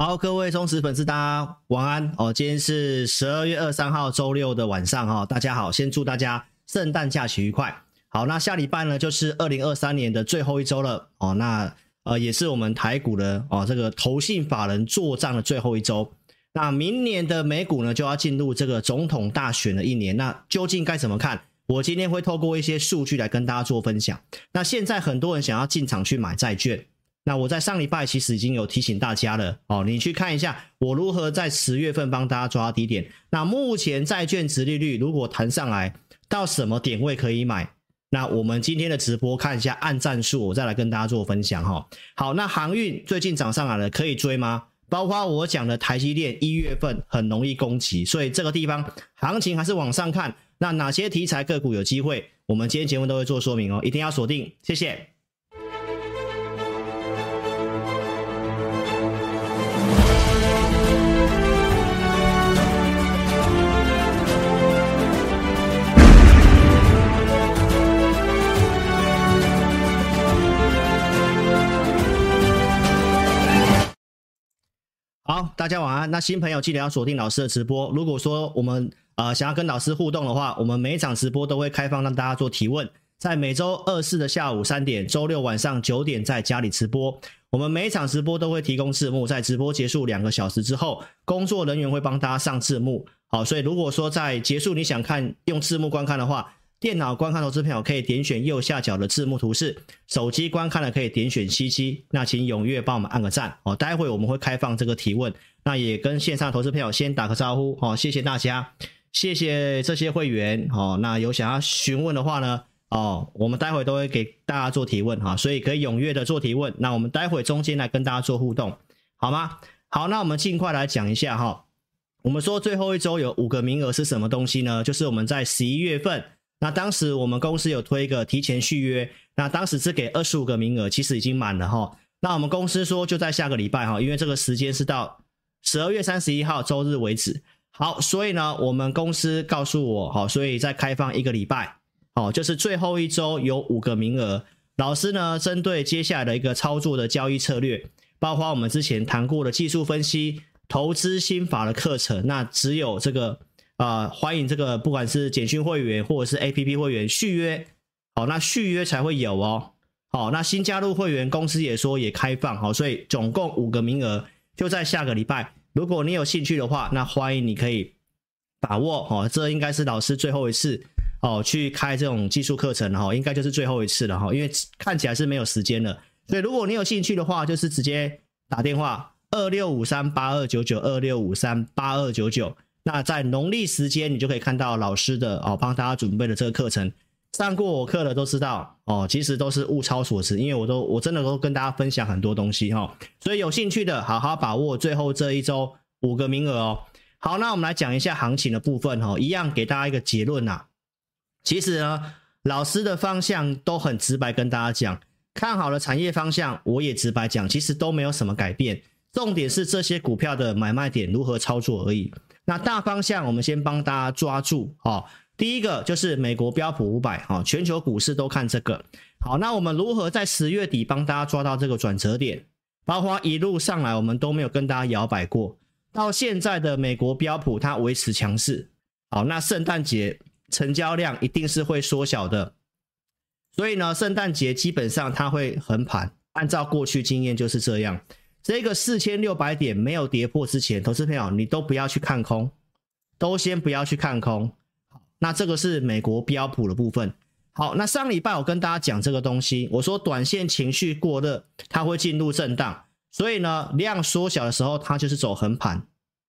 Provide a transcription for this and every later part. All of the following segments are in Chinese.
好，各位忠实粉丝，大家晚安哦。今天是十二月二十三号周六的晚上哈，大家好，先祝大家圣诞假期愉快。好，那下礼拜呢就是二零二三年的最后一周了哦。那呃也是我们台股的哦这个投信法人做账的最后一周。那明年的美股呢就要进入这个总统大选的一年，那究竟该怎么看？我今天会透过一些数据来跟大家做分享。那现在很多人想要进场去买债券，那我在上礼拜其实已经有提醒大家了哦，你去看一下我如何在十月份帮大家抓低点。那目前债券殖利率如果弹上来到什么点位可以买？那我们今天的直播看一下按战术，我再来跟大家做分享哈。好，那航运最近涨上来了，可以追吗？包括我讲的台积电一月份很容易攻击，所以这个地方行情还是往上看。那哪些题材个股有机会？我们今天节目都会做说明哦，一定要锁定，谢谢。好，大家晚安。那新朋友记得要锁定老师的直播。如果说我们呃，想要跟老师互动的话，我们每一场直播都会开放让大家做提问，在每周二四的下午三点，周六晚上九点在家里直播。我们每一场直播都会提供字幕，在直播结束两个小时之后，工作人员会帮大家上字幕。好，所以如果说在结束你想看用字幕观看的话，电脑观看投资朋友可以点选右下角的字幕图示，手机观看的可以点选 CC。那请踊跃帮我们按个赞哦，待会我们会开放这个提问，那也跟线上投资朋友先打个招呼哦，谢谢大家。谢谢这些会员哦，那有想要询问的话呢，哦，我们待会都会给大家做提问哈，所以可以踊跃的做提问。那我们待会中间来跟大家做互动，好吗？好，那我们尽快来讲一下哈。我们说最后一周有五个名额是什么东西呢？就是我们在十一月份，那当时我们公司有推一个提前续约，那当时是给二十五个名额，其实已经满了哈。那我们公司说就在下个礼拜哈，因为这个时间是到十二月三十一号周日为止。好，所以呢，我们公司告诉我，好，所以再开放一个礼拜，好，就是最后一周有五个名额。老师呢，针对接下来的一个操作的交易策略，包括我们之前谈过的技术分析、投资心法的课程，那只有这个啊、欢迎这个不管是简讯会员或者是 APP 会员续约，好，那续约才会有哦。好，那新加入会员公司也说也开放，好，所以总共五个名额，就在下个礼拜。如果你有兴趣的话，那欢迎你可以把握哦，这应该是老师最后一次哦去开这种技术课程哈，应该就是最后一次了哈，因为看起来是没有时间了。所以如果你有兴趣的话，就是直接打电话二六五三八二九九二六五三八二九九。那在农历时间，你就可以看到老师的哦帮大家准备的这个课程。上过我课的都知道哦，其实都是物超所值，因为我都我真的都跟大家分享很多东西哈，所以有兴趣的好好把握最后这一周五个名额哦。好，那我们来讲一下行情的部分哈，一样给大家一个结论呐。其实呢，老师的方向都很直白跟大家讲，看好了产业方向我也直白讲，其实都没有什么改变，重点是这些股票的买卖点如何操作而已。那大方向我们先帮大家抓住哦。第一个就是美国标普五百，哈，全球股市都看这个。好，那我们如何在十月底帮大家抓到这个转折点？包括一路上来我们都没有跟大家摇摆过，到现在的美国标普它维持强势。好，那圣诞节成交量一定是会缩小的，所以呢，圣诞节基本上它会横盘。按照过去经验就是这样，这个四千六百点没有跌破之前，投资朋友你都不要去看空，都先不要去看空。好那这个是美国标普的部分。好，那上礼拜我跟大家讲这个东西，我说短线情绪过热，它会进入震荡，所以呢，量缩小的时候，它就是走横盘。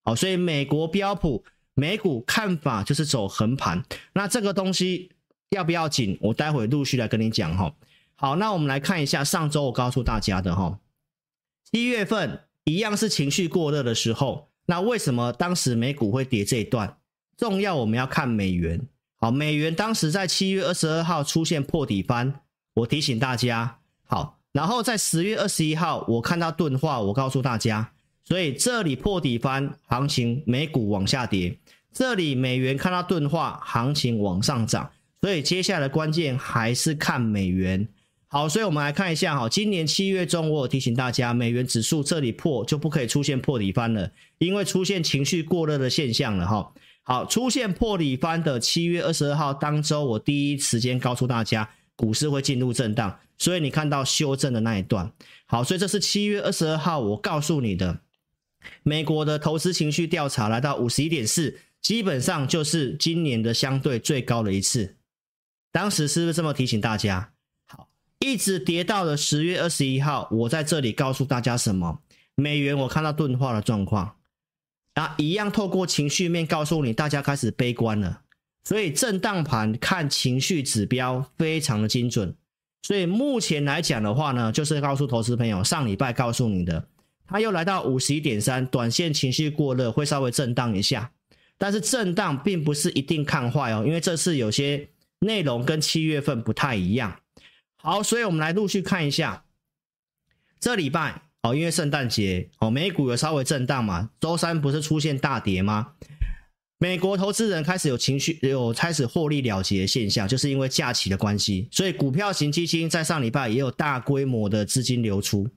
好，所以美国标普美股看法就是走横盘。那这个东西要不要紧？我待会陆续来跟你讲哈。好，那我们来看一下上周我告诉大家的哈，一月份一样是情绪过热的时候，那为什么当时美股会跌这一段？重要，我们要看美元。好，美元当时在七月二十二号出现破底翻，我提醒大家。好，然后在十月二十一号，我看到钝化，我告诉大家。所以这里破底翻，行情美股往下跌；这里美元看到钝化，行情往上涨。所以接下来的关键还是看美元。好，所以我们来看一下哈，今年七月中，我有提醒大家，美元指数这里破就不可以出现破底翻了，因为出现情绪过热的现象了哈。好，出现破底翻的七月二十二号当周，我第一时间告诉大家，股市会进入震荡，所以你看到修正的那一段。好，所以这是七月二十二号我告诉你的，美国的投资情绪调查来到五十一点四，基本上就是今年的相对最高的一次。当时是不是这么提醒大家？一直跌到了十月二十一号，我在这里告诉大家什么？美元我看到钝化的状况，啊，一样透过情绪面告诉你，大家开始悲观了。所以震荡盘看情绪指标非常的精准。所以目前来讲的话呢，就是告诉投资朋友，上礼拜告诉你的，它又来到五十一点三，短线情绪过热，会稍微震荡一下。但是震荡并不是一定看坏哦，因为这次有些内容跟七月份不太一样。好，所以我们来陆续看一下这礼拜哦，因为圣诞节哦，美股有稍微震荡嘛。周三不是出现大跌吗？美国投资人开始有情绪，有开始获利了结的现象，就是因为假期的关系，所以股票型基金在上礼拜也有大规模的资金流出。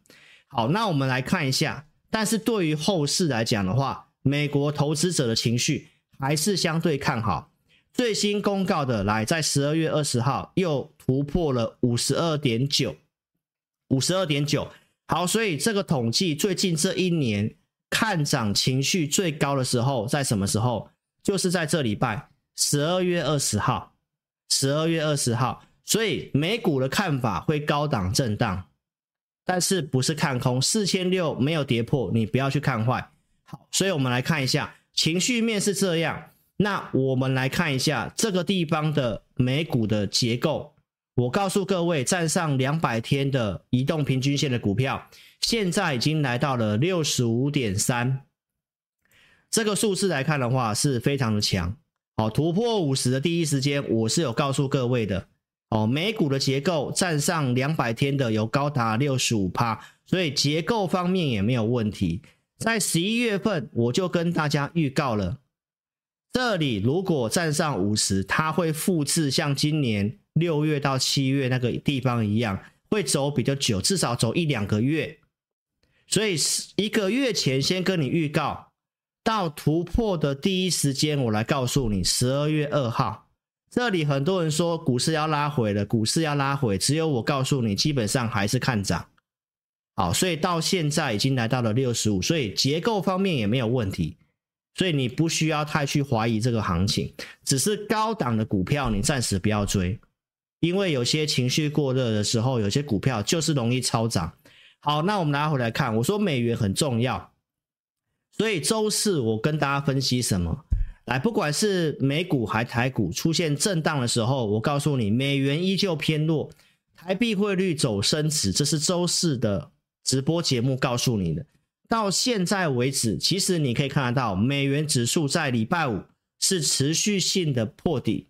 好，那我们来看一下，但是对于后市来讲的话，美国投资者的情绪还是相对看好。最新公告的来，在十二月二十号又突破了五十二点九，五十二点九。好，所以这个统计最近这一年看涨情绪最高的时候在什么时候？就是在这礼拜十二月二十号，十二月二十号。所以美股的看法会高档震荡，但是不是看空，四千六没有跌破，你不要去看坏。好，所以我们来看一下情绪面是这样。那我们来看一下这个地方的美股的结构。我告诉各位，站上两百天的移动平均线的股票，现在已经来到了六十五点三。这个数字来看的话，是非常的强。好，突破五十的第一时间，我是有告诉各位的。哦，美股的结构站上两百天的有高达六十五趴，所以结构方面也没有问题。在十一月份，我就跟大家预告了。这里如果站上五十，它会复制像今年六月到七月那个地方一样，会走比较久，至少走一两个月。所以一个月前先跟你预告，到突破的第一时间，我来告诉你，十二月二号。这里很多人说股市要拉回了，股市要拉回，只有我告诉你，基本上还是看涨。好，所以到现在已经来到了六十五，所以结构方面也没有问题。所以你不需要太去怀疑这个行情，只是高档的股票你暂时不要追，因为有些情绪过热的时候，有些股票就是容易超涨。好，那我们拿回来看，我说美元很重要，所以周四我跟大家分析什么？来，不管是美股还台股出现震荡的时候，我告诉你，美元依旧偏弱，台币汇率走升值，这是周四的直播节目告诉你的。到现在为止，其实你可以看得到，美元指数在礼拜五是持续性的破底。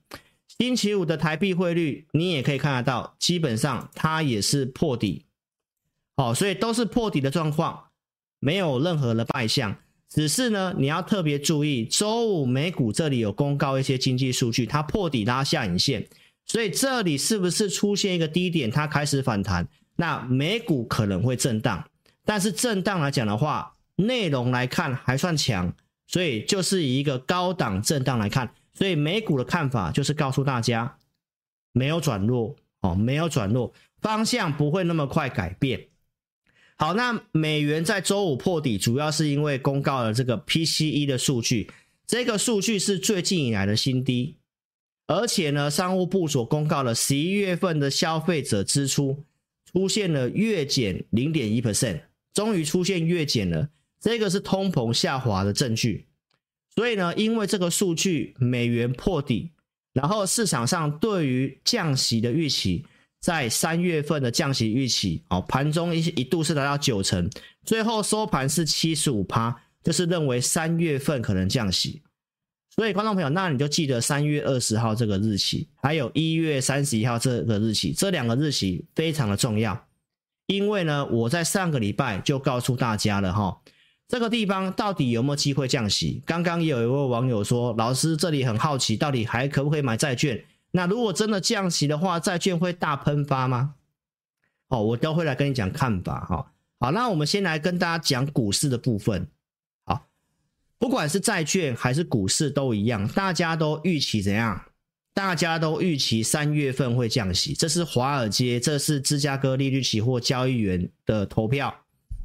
星期五的台币汇率，你也可以看得到，基本上它也是破底。好，所以都是破底的状况，没有任何的败象。只是呢，你要特别注意，周五美股这里有公告一些经济数据，它破底拉下影线，所以这里是不是出现一个低点，它开始反弹？那美股可能会震荡。但是震荡来讲的话，内容来看还算强，所以就是以一个高档震荡来看，所以美股的看法就是告诉大家，没有转弱哦，没有转弱，方向不会那么快改变。好，那美元在周五破底，主要是因为公告了这个 PCE 的数据，这个数据是最近以来的新低，而且呢，商务部所公告了十一月份的消费者支出出现了月减零点一 percent。终于出现月减了，这个是通膨下滑的证据。所以呢，因为这个数据美元破底，然后市场上对于降息的预期，在三月份的降息预期，哦，盘中一一度是达到九成，最后收盘是七十五趴，就是认为三月份可能降息。所以观众朋友，那你就记得三月二十号这个日期，还有一月三十一号这个日期，这两个日期非常的重要。因为呢，我在上个礼拜就告诉大家了哈，这个地方到底有没有机会降息？刚刚有一位网友说，老师这里很好奇，到底还可不可以买债券？那如果真的降息的话，债券会大喷发吗？哦，我都会来跟你讲看法哈。好，那我们先来跟大家讲股市的部分。好，不管是债券还是股市都一样，大家都预期怎样？大家都预期三月份会降息，这是华尔街，这是芝加哥利率期货交易员的投票，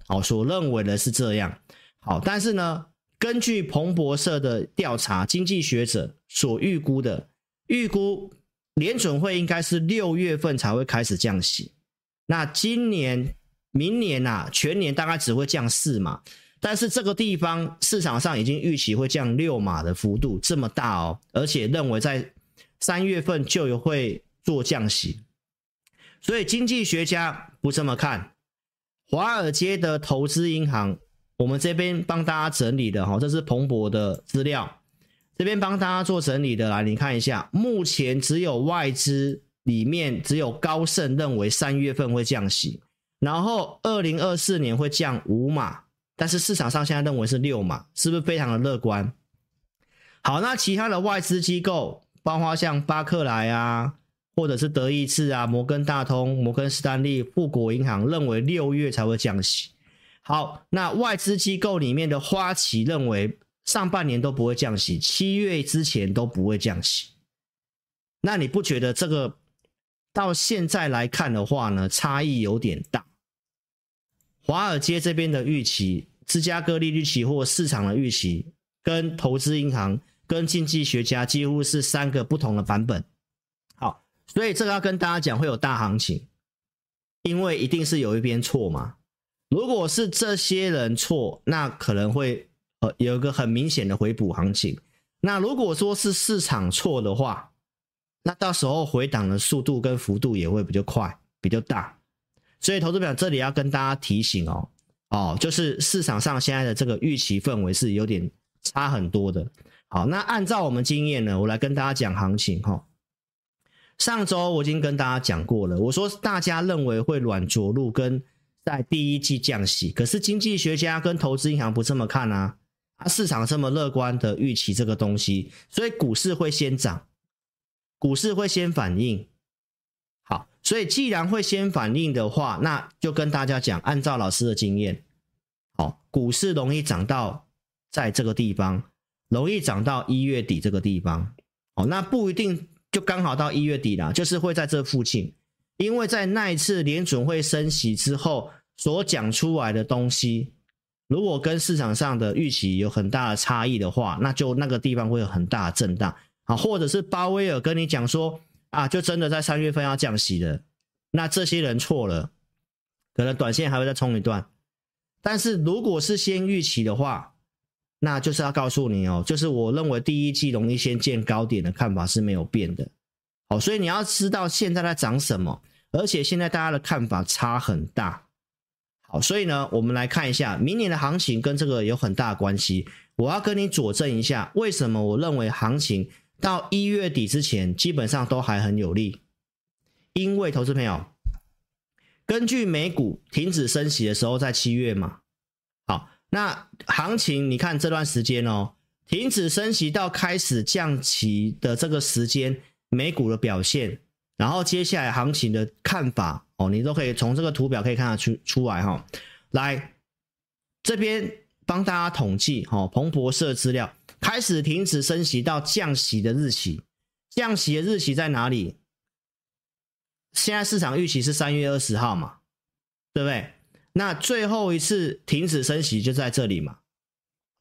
好，所认为的是这样。好，但是呢，根据彭博社的调查，经济学者所预估的，预估联准会应该是六月份才会开始降息。那今年。明年呐、啊，全年大概只会降四码，但是这个地方市场上已经预期会降六码的幅度这么大哦，而且认为在三月份就有会做降息，所以经济学家不这么看。华尔街的投资银行，我们这边帮大家整理的哈，这是彭博的资料，这边帮大家做整理的来，你看一下，目前只有外资里面只有高盛认为三月份会降息。然后，二零二四年会降五码，但是市场上现在认为是六码，是不是非常的乐观？好，那其他的外资机构，包括像巴克莱啊，或者是德意志啊、摩根大通、摩根士丹利、富国银行，认为六月才会降息。好，那外资机构里面的花旗认为上半年都不会降息，七月之前都不会降息。那你不觉得这个？到现在来看的话呢，差异有点大。华尔街这边的预期，芝加哥利率期货市场的预期，跟投资银行、跟经济学家几乎是三个不同的版本。好，所以这个要跟大家讲，会有大行情，因为一定是有一边错嘛。如果是这些人错，那可能会呃有一个很明显的回补行情。那如果说是市场错的话，那到时候回档的速度跟幅度也会比较快，比较大，所以投资表这里要跟大家提醒哦，哦，就是市场上现在的这个预期氛围是有点差很多的。好，那按照我们经验呢，我来跟大家讲行情哈。上周我已经跟大家讲过了，我说大家认为会软着陆跟在第一季降息，可是经济学家跟投资银行不这么看啊，啊，市场这么乐观的预期这个东西，所以股市会先涨。股市会先反应，好，所以既然会先反应的话，那就跟大家讲，按照老师的经验，好，股市容易涨到在这个地方，容易涨到一月底这个地方，哦，那不一定就刚好到一月底啦，就是会在这附近，因为在那一次联准会升息之后所讲出来的东西，如果跟市场上的预期有很大的差异的话，那就那个地方会有很大的震荡。啊，或者是鲍威尔跟你讲说啊，就真的在三月份要降息的，那这些人错了，可能短线还会再冲一段。但是如果是先预期的话，那就是要告诉你哦，就是我认为第一季容易先见高点的看法是没有变的。好，所以你要知道现在在涨什么，而且现在大家的看法差很大。好，所以呢，我们来看一下明年的行情跟这个有很大的关系。我要跟你佐证一下，为什么我认为行情。到一月底之前，基本上都还很有利，因为投资朋友，根据美股停止升息的时候在七月嘛，那行情你看这段时间哦，停止升息到开始降息的这个时间，美股的表现，然后接下来行情的看法哦，你都可以从这个图表可以看得出出来哈，来这边帮大家统计哈，彭博社资料。开始停止升息到降息的日期，降息的日期在哪里？现在市场预期是三月二十号嘛，对不对？那最后一次停止升息就在这里嘛，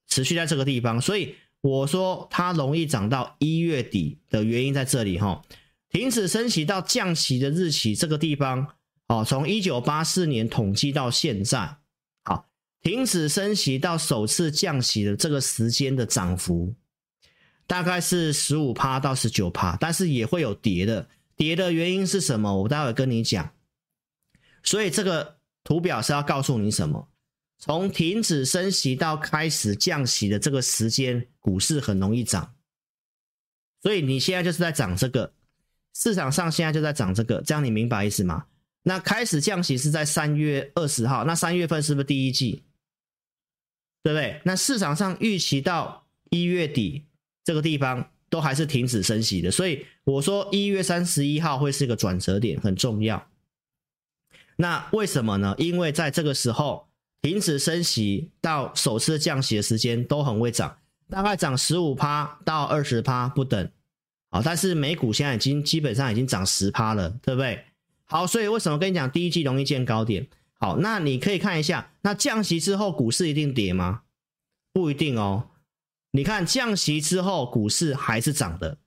持续在这个地方。所以我说它容易涨到一月底的原因在这里哈。停止升息到降息的日期这个地方，哦，从一九八四年统计到现在。好停止升息到首次降息的这个时间的涨幅，大概是十五趴到十九趴，但是也会有跌的。跌的原因是什么？我待会跟你讲。所以这个图表是要告诉你什么？从停止升息到开始降息的这个时间，股市很容易涨。所以你现在就是在涨这个，市场上现在就在涨这个，这样你明白意思吗？那开始降息是在三月二十号，那三月份是不是第一季？对不对？那市场上预期到一月底这个地方都还是停止升息的，所以我说一月三十一号会是一个转折点，很重要。那为什么呢？因为在这个时候停止升息到首次降息的时间都很会涨，大概涨十五趴到二十趴不等。好，但是美股现在已经基本上已经涨十趴了，对不对？好，所以为什么跟你讲第一季容易见高点？好，那你可以看一下，那降息之后股市一定跌吗？不一定哦。你看降息之后股市还是涨的。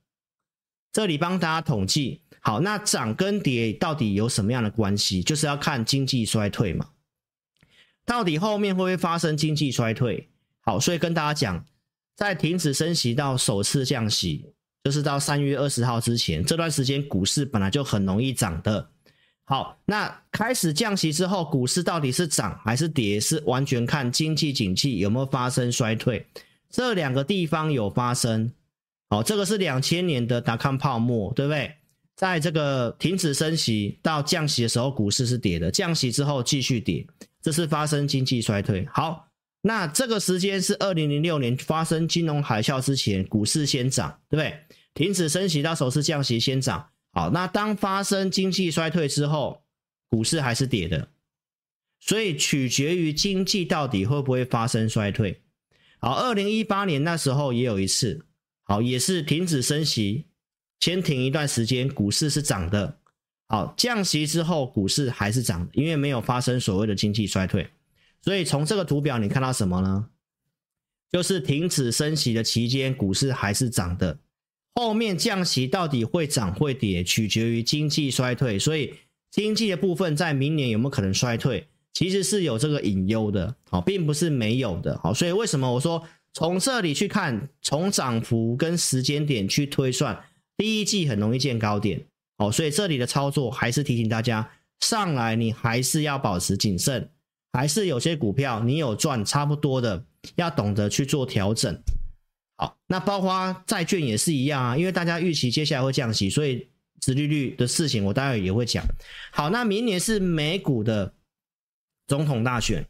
这里帮大家统计。好，那涨跟跌到底有什么样的关系？就是要看经济衰退嘛。到底后面会不会发生经济衰退？好，所以跟大家讲，在停止升息到首次降息，就是到三月二十号之前，这段时间股市本来就很容易涨的。好，那开始降息之后，股市到底是涨还是跌？是完全看经济景气有没有发生衰退。这两个地方有发生。好，这个是两千年的达康泡沫，对不对？在这个停止升息到降息的时候，股市是跌的；降息之后继续跌，这是发生经济衰退。好，那这个时间是二零零六年发生金融海啸之前，股市先涨，对不对？停止升息到首次降息先涨。好，那当发生经济衰退之后，股市还是跌的，所以取决于经济到底会不会发生衰退。好，二零一八年那时候也有一次，好，也是停止升息。先停一段时间，股市是涨的。好，降息之后，股市还是涨，因为没有发生所谓的经济衰退。所以从这个图表你看到什么呢？就是停止升息的期间，股市还是涨的。后面降息到底会涨会跌，取决于经济衰退。所以经济的部分在明年有没有可能衰退，其实是有这个隐忧的，好，并不是没有的。好，所以为什么我说从这里去看，从涨幅跟时间点去推算。第一季很容易见高点，哦，所以这里的操作还是提醒大家，上来你还是要保持谨慎，还是有些股票你有赚差不多的，要懂得去做调整。好，那包括债券也是一样啊，因为大家预期接下来会降息，所以殖利率的事情我待会也会讲。好，那明年是美股的总统大选，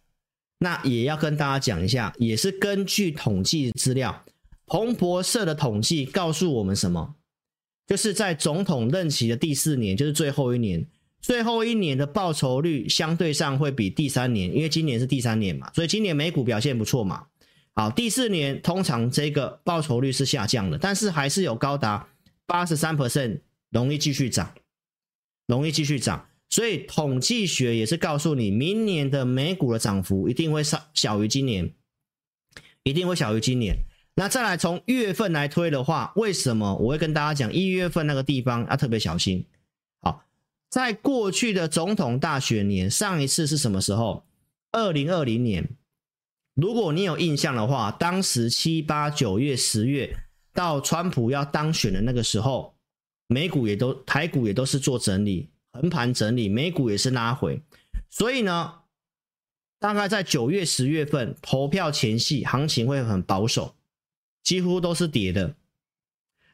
那也要跟大家讲一下，也是根据统计资料，彭博社的统计告诉我们什么？就是在总统任期的第四年，就是最后一年，最后一年的报酬率相对上会比第三年，因为今年是第三年嘛，所以今年美股表现不错嘛。好，第四年通常这个报酬率是下降的，但是还是有高达八十三 percent 容易继续涨，容易继续涨。所以统计学也是告诉你，明年的美股的涨幅一定会小小于今年，一定会小于今年。那再来从月份来推的话，为什么我会跟大家讲一月份那个地方要特别小心？好，在过去的总统大选年，上一次是什么时候？二零二零年。如果你有印象的话，当时七八九月、十月到川普要当选的那个时候，美股也都台股也都是做整理，横盘整理，美股也是拉回。所以呢，大概在九月、十月份投票前夕，行情会很保守。几乎都是跌的，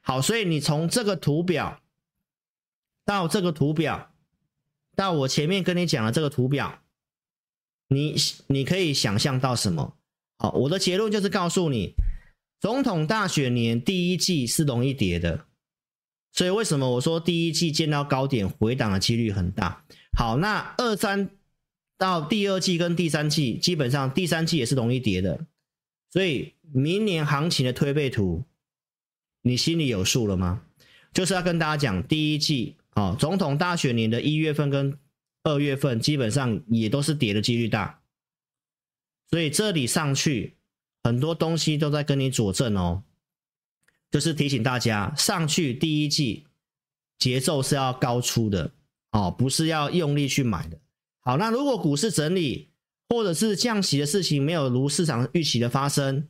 好，所以你从这个图表到这个图表，到我前面跟你讲的这个图表，你你可以想象到什么？好，我的结论就是告诉你，总统大选年第一季是容易跌的，所以为什么我说第一季见到高点回档的几率很大？好，那二三到第二季跟第三季，基本上第三季也是容易跌的。所以明年行情的推背图，你心里有数了吗？就是要跟大家讲，第一季啊，总统大选年的一月份跟二月份，基本上也都是跌的几率大。所以这里上去很多东西都在跟你佐证哦，就是提醒大家，上去第一季节奏是要高出的哦，不是要用力去买的。好，那如果股市整理，或者是降息的事情没有如市场预期的发生，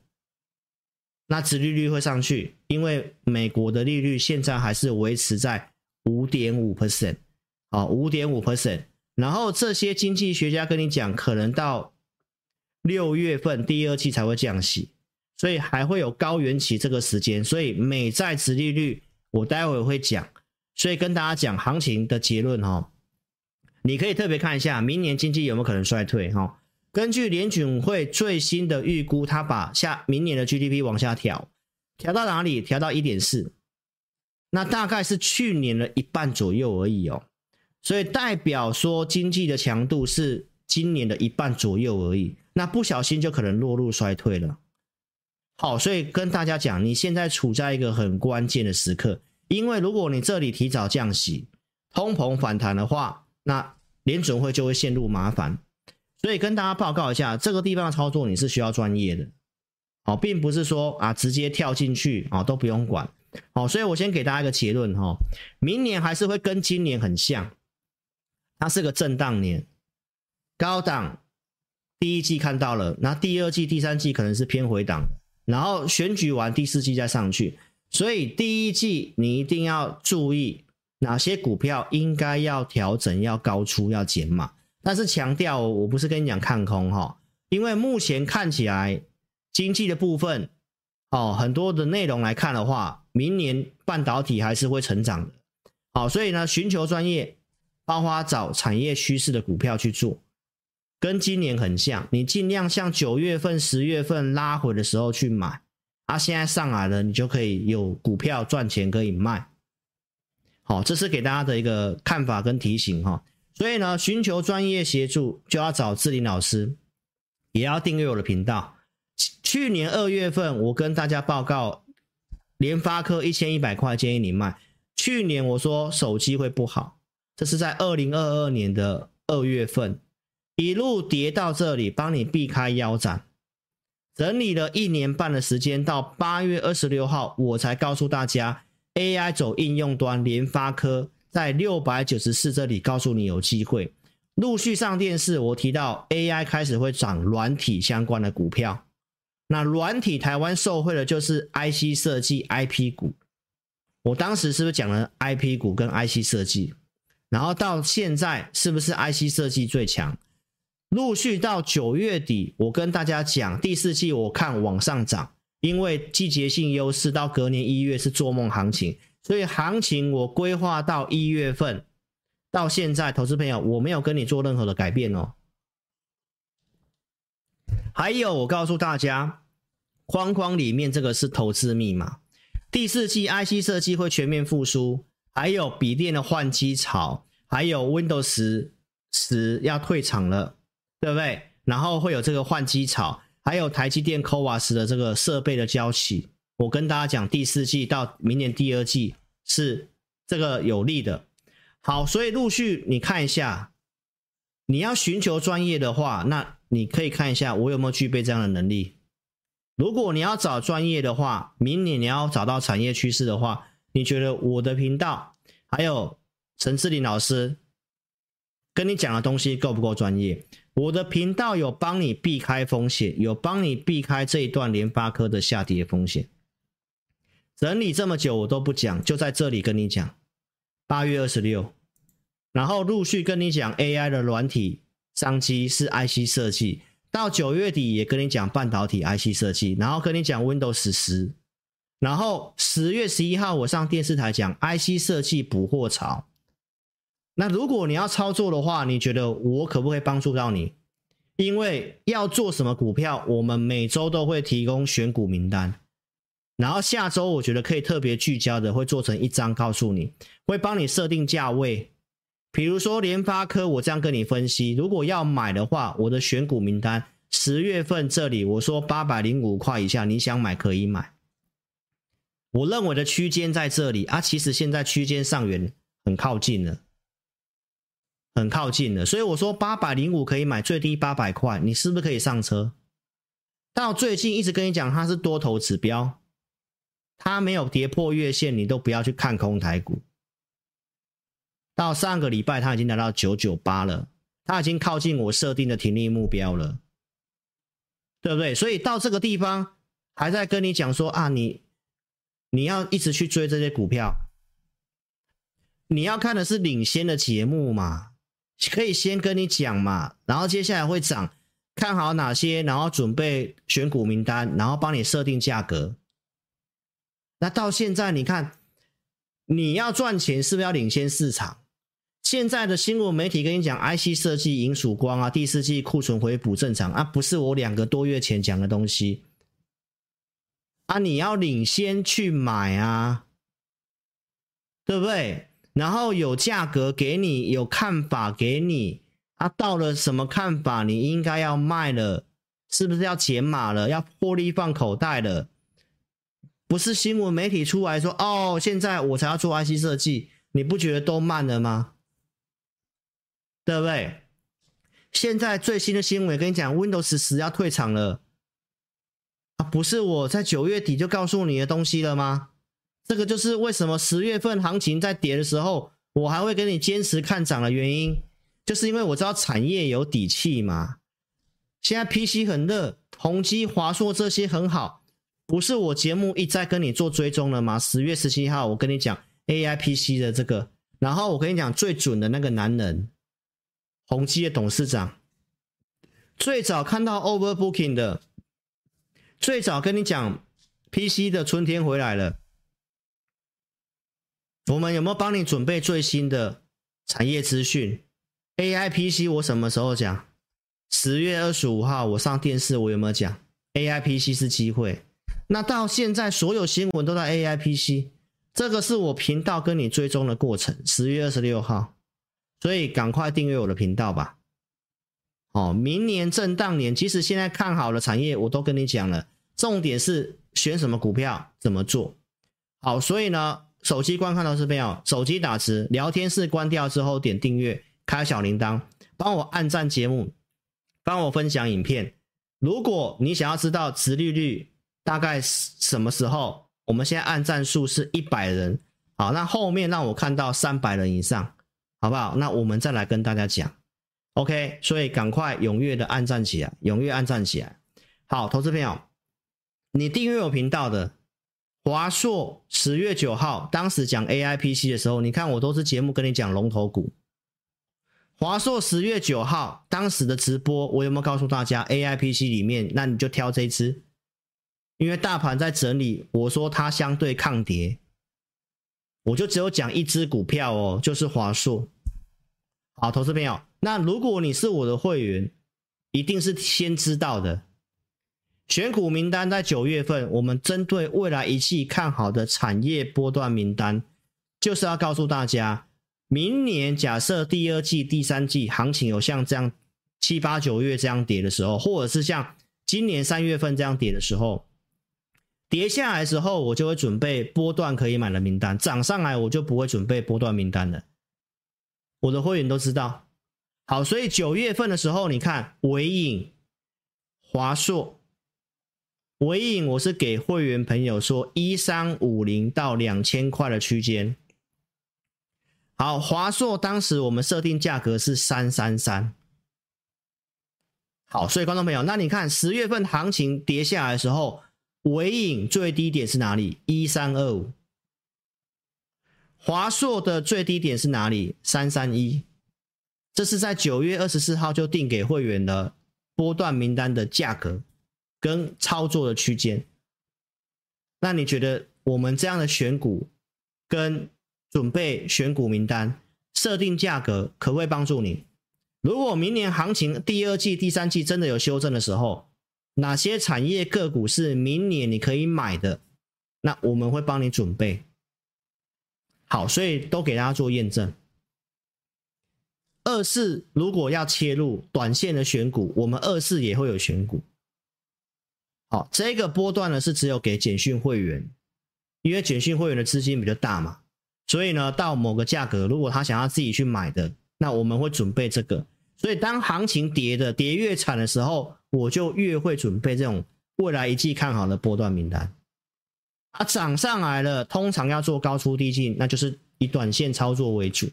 那殖利率会上去，因为美国的利率现在还是维持在五点五 percent，啊，五点五 percent。然后这些经济学家跟你讲，可能到六月份第二季才会降息，所以还会有高原期这个时间。所以美债殖利率我待会会讲，所以跟大家讲行情的结论哈，你可以特别看一下明年经济有没有可能衰退哈。根据联准会最新的预估，它把下明年的 GDP 往下调，调到哪里？调到一点四，那大概是去年的一半左右而已哦。所以代表说经济的强度是今年的一半左右而已，那不小心就可能落入衰退了。好，所以跟大家讲，你现在处在一个很关键的时刻，因为如果你这里提早降息，通膨反弹的话，那联准会就会陷入麻烦。所以跟大家报告一下，这个地方的操作你是需要专业的，好，并不是说啊直接跳进去啊都不用管。好，所以我先给大家一个结论哈，明年还是会跟今年很像，它是个震荡年，高档第一季看到了，那第二季、第三季可能是偏回档，然后选举完第四季再上去，所以第一季你一定要注意哪些股票应该要调整、要高出、要减码。但是强调，我不是跟你讲看空哈，因为目前看起来经济的部分哦，很多的内容来看的话，明年半导体还是会成长的。好，所以呢，寻求专业，包括找产业趋势的股票去做，跟今年很像。你尽量像九月份、十月份拉回的时候去买，啊，现在上来了，你就可以有股票赚钱可以卖。好，这是给大家的一个看法跟提醒哈。所以呢，寻求专业协助就要找志霖老师，也要订阅我的频道。去年二月份，我跟大家报告，联发科一千一百块建议你卖。去年我说手机会不好，这是在二零二二年的二月份，一路跌到这里，帮你避开腰斩，整理了一年半的时间，到八月二十六号，我才告诉大家 AI 走应用端，联发科。在六百九十四这里告诉你有机会，陆续上电视。我提到 AI 开始会涨软体相关的股票，那软体台湾受惠的就是 IC 设计 IP 股。我当时是不是讲了 IP 股跟 IC 设计？然后到现在是不是 IC 设计最强？陆续到九月底，我跟大家讲第四季我看往上涨，因为季节性优势，到隔年一月是做梦行情。所以行情我规划到一月份，到现在，投资朋友我没有跟你做任何的改变哦。还有，我告诉大家，框框里面这个是投资密码。第四季 IC 设计会全面复苏，还有笔电的换机潮，还有 Windows 十要退场了，对不对？然后会有这个换机潮，还有台积电 CoWoS 的这个设备的交期。我跟大家讲，第四季到明年第二季是这个有利的。好，所以陆续你看一下，你要寻求专业的话，那你可以看一下我有没有具备这样的能力。如果你要找专业的话，明年你要找到产业趋势的话，你觉得我的频道还有陈志林老师跟你讲的东西够不够专业？我的频道有帮你避开风险，有帮你避开这一段联发科的下跌风险。整理这么久我都不讲，就在这里跟你讲，八月二十六，然后陆续跟你讲 AI 的软体商机是 IC 设计，到九月底也跟你讲半导体 IC 设计，然后跟你讲 Windows 十，然后十月十一号我上电视台讲 IC 设计补货潮。那如果你要操作的话，你觉得我可不可以帮助到你？因为要做什么股票，我们每周都会提供选股名单。然后下周我觉得可以特别聚焦的，会做成一张告诉你，会帮你设定价位。比如说联发科，我这样跟你分析，如果要买的话，我的选股名单十月份这里我说八百零五块以下，你想买可以买。我认为的区间在这里啊，其实现在区间上缘很靠近了，很靠近了，所以我说八百零五可以买，最低八百块，你是不是可以上车？到最近一直跟你讲它是多头指标。它没有跌破月线，你都不要去看空台股。到上个礼拜，它已经来到九九八了，它已经靠近我设定的停利目标了，对不对？所以到这个地方，还在跟你讲说啊，你你要一直去追这些股票，你要看的是领先的节目嘛，可以先跟你讲嘛，然后接下来会涨，看好哪些，然后准备选股名单，然后帮你设定价格。那到现在，你看，你要赚钱是不是要领先市场？现在的新闻媒体跟你讲，IC 设计迎曙光啊，第四季库存回补正常啊，不是我两个多月前讲的东西啊，你要领先去买啊，对不对？然后有价格给你，有看法给你，啊，到了什么看法，你应该要卖了，是不是要减码了，要获利放口袋了？不是新闻媒体出来说，哦，现在我才要做 IC 设计，你不觉得都慢了吗？对不对？现在最新的新闻跟你讲，Windows 十要退场了，啊，不是我在九月底就告诉你的东西了吗？这个就是为什么十月份行情在跌的时候，我还会跟你坚持看涨的原因，就是因为我知道产业有底气嘛。现在 PC 很热，宏基、华硕这些很好，不是我节目一再跟你做追踪了吗？十月十七号我跟你讲 AI PC 的这个，然后我跟你讲最准的那个男人，宏基的董事长，最早看到 Overbooking 的，最早跟你讲 PC 的春天回来了。我们有没有帮你准备最新的产业资讯？AI PC 我什么时候讲？十月二十五号我上电视，我有没有讲 AI PC 是机会？那到现在所有新闻都在 AI PC，这个是我频道跟你追踪的过程。十月二十六号，所以赶快订阅我的频道吧。哦，明年震荡年，即使现在看好了产业，我都跟你讲了，重点是选什么股票，怎么做。好，所以呢。手机观看到这边哦，手机打字，聊天室关掉之后点订阅，开小铃铛，帮我按赞节目，帮我分享影片。如果你想要知道殖利率大概什么时候，我们现在按赞数是一百人，好，那后面让我看到三百人以上，好不好？那我们再来跟大家讲，OK？所以赶快踊跃的按赞起来，踊跃按赞起来。好，投资朋友，你订阅我频道的。华硕十月九号，当时讲 AI PC 的时候，你看我都是节目跟你讲龙头股。华硕十月九号当时的直播，我有没有告诉大家 AI PC 里面，那你就挑这一支，因为大盘在整理，我说它相对抗跌，我就只有讲一支股票哦，就是华硕。好，投资朋友，那如果你是我的会员，一定是先知道的。选股名单在九月份，我们针对未来一季看好的产业波段名单，就是要告诉大家，明年假设第二季、第三季行情有像这样七八九月这样跌的时候，或者是像今年三月份这样跌的时候，跌下来的时候，我就会准备波段可以买的名单；涨上来，我就不会准备波段名单了。我的会员都知道。好，所以九月份的时候，你看纬颖、华硕。纬颖，我是给会员朋友说一三五零到两千块的区间。好，华硕当时我们设定价格是三三三。好，所以观众朋友，那你看十月份行情跌下来的时候，尾影最低点是哪里？一三二五。华硕的最低点是哪里？三三一。这是在九月二十四号就定给会员的波段名单的价格。跟操作的区间，那你觉得我们这样的选股跟准备选股名单、设定价格，可不可以帮助你？如果明年行情第二季、第三季真的有修正的时候，哪些产业个股是明年你可以买的？那我们会帮你准备好，所以都给大家做验证。二四如果要切入短线的选股，我们二四也会有选股。好，这个波段呢是只有给简讯会员，因为简讯会员的资金比较大嘛，所以呢到某个价格，如果他想要自己去买的，那我们会准备这个。所以当行情跌的跌越惨的时候，我就越会准备这种未来一季看好的波段名单。啊，涨上来了，通常要做高出低进，那就是以短线操作为主。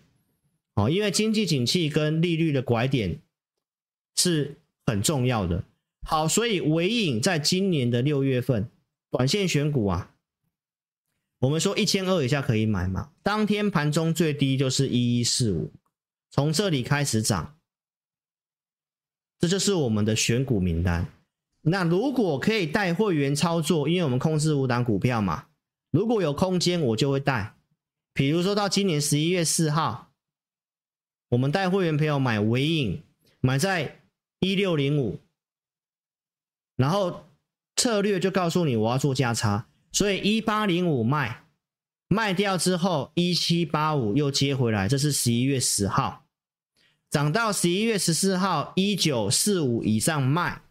哦，因为经济景气跟利率的拐点是很重要的。好，所以纬颖在今年的六月份短线选股啊，我们说一千二以下可以买嘛。当天盘中最低就是一一四五，从这里开始涨，这就是我们的选股名单。那如果可以带会员操作，因为我们控制五档股票嘛，如果有空间我就会带。比如说到今年十一月四号，我们带会员朋友买纬颖，买在一六零五。然后策略就告诉你，我要做价差，所以一八零五卖，卖掉之后一七八五又接回来，这是十一月十号，涨到十一月十四号一九四五以上卖，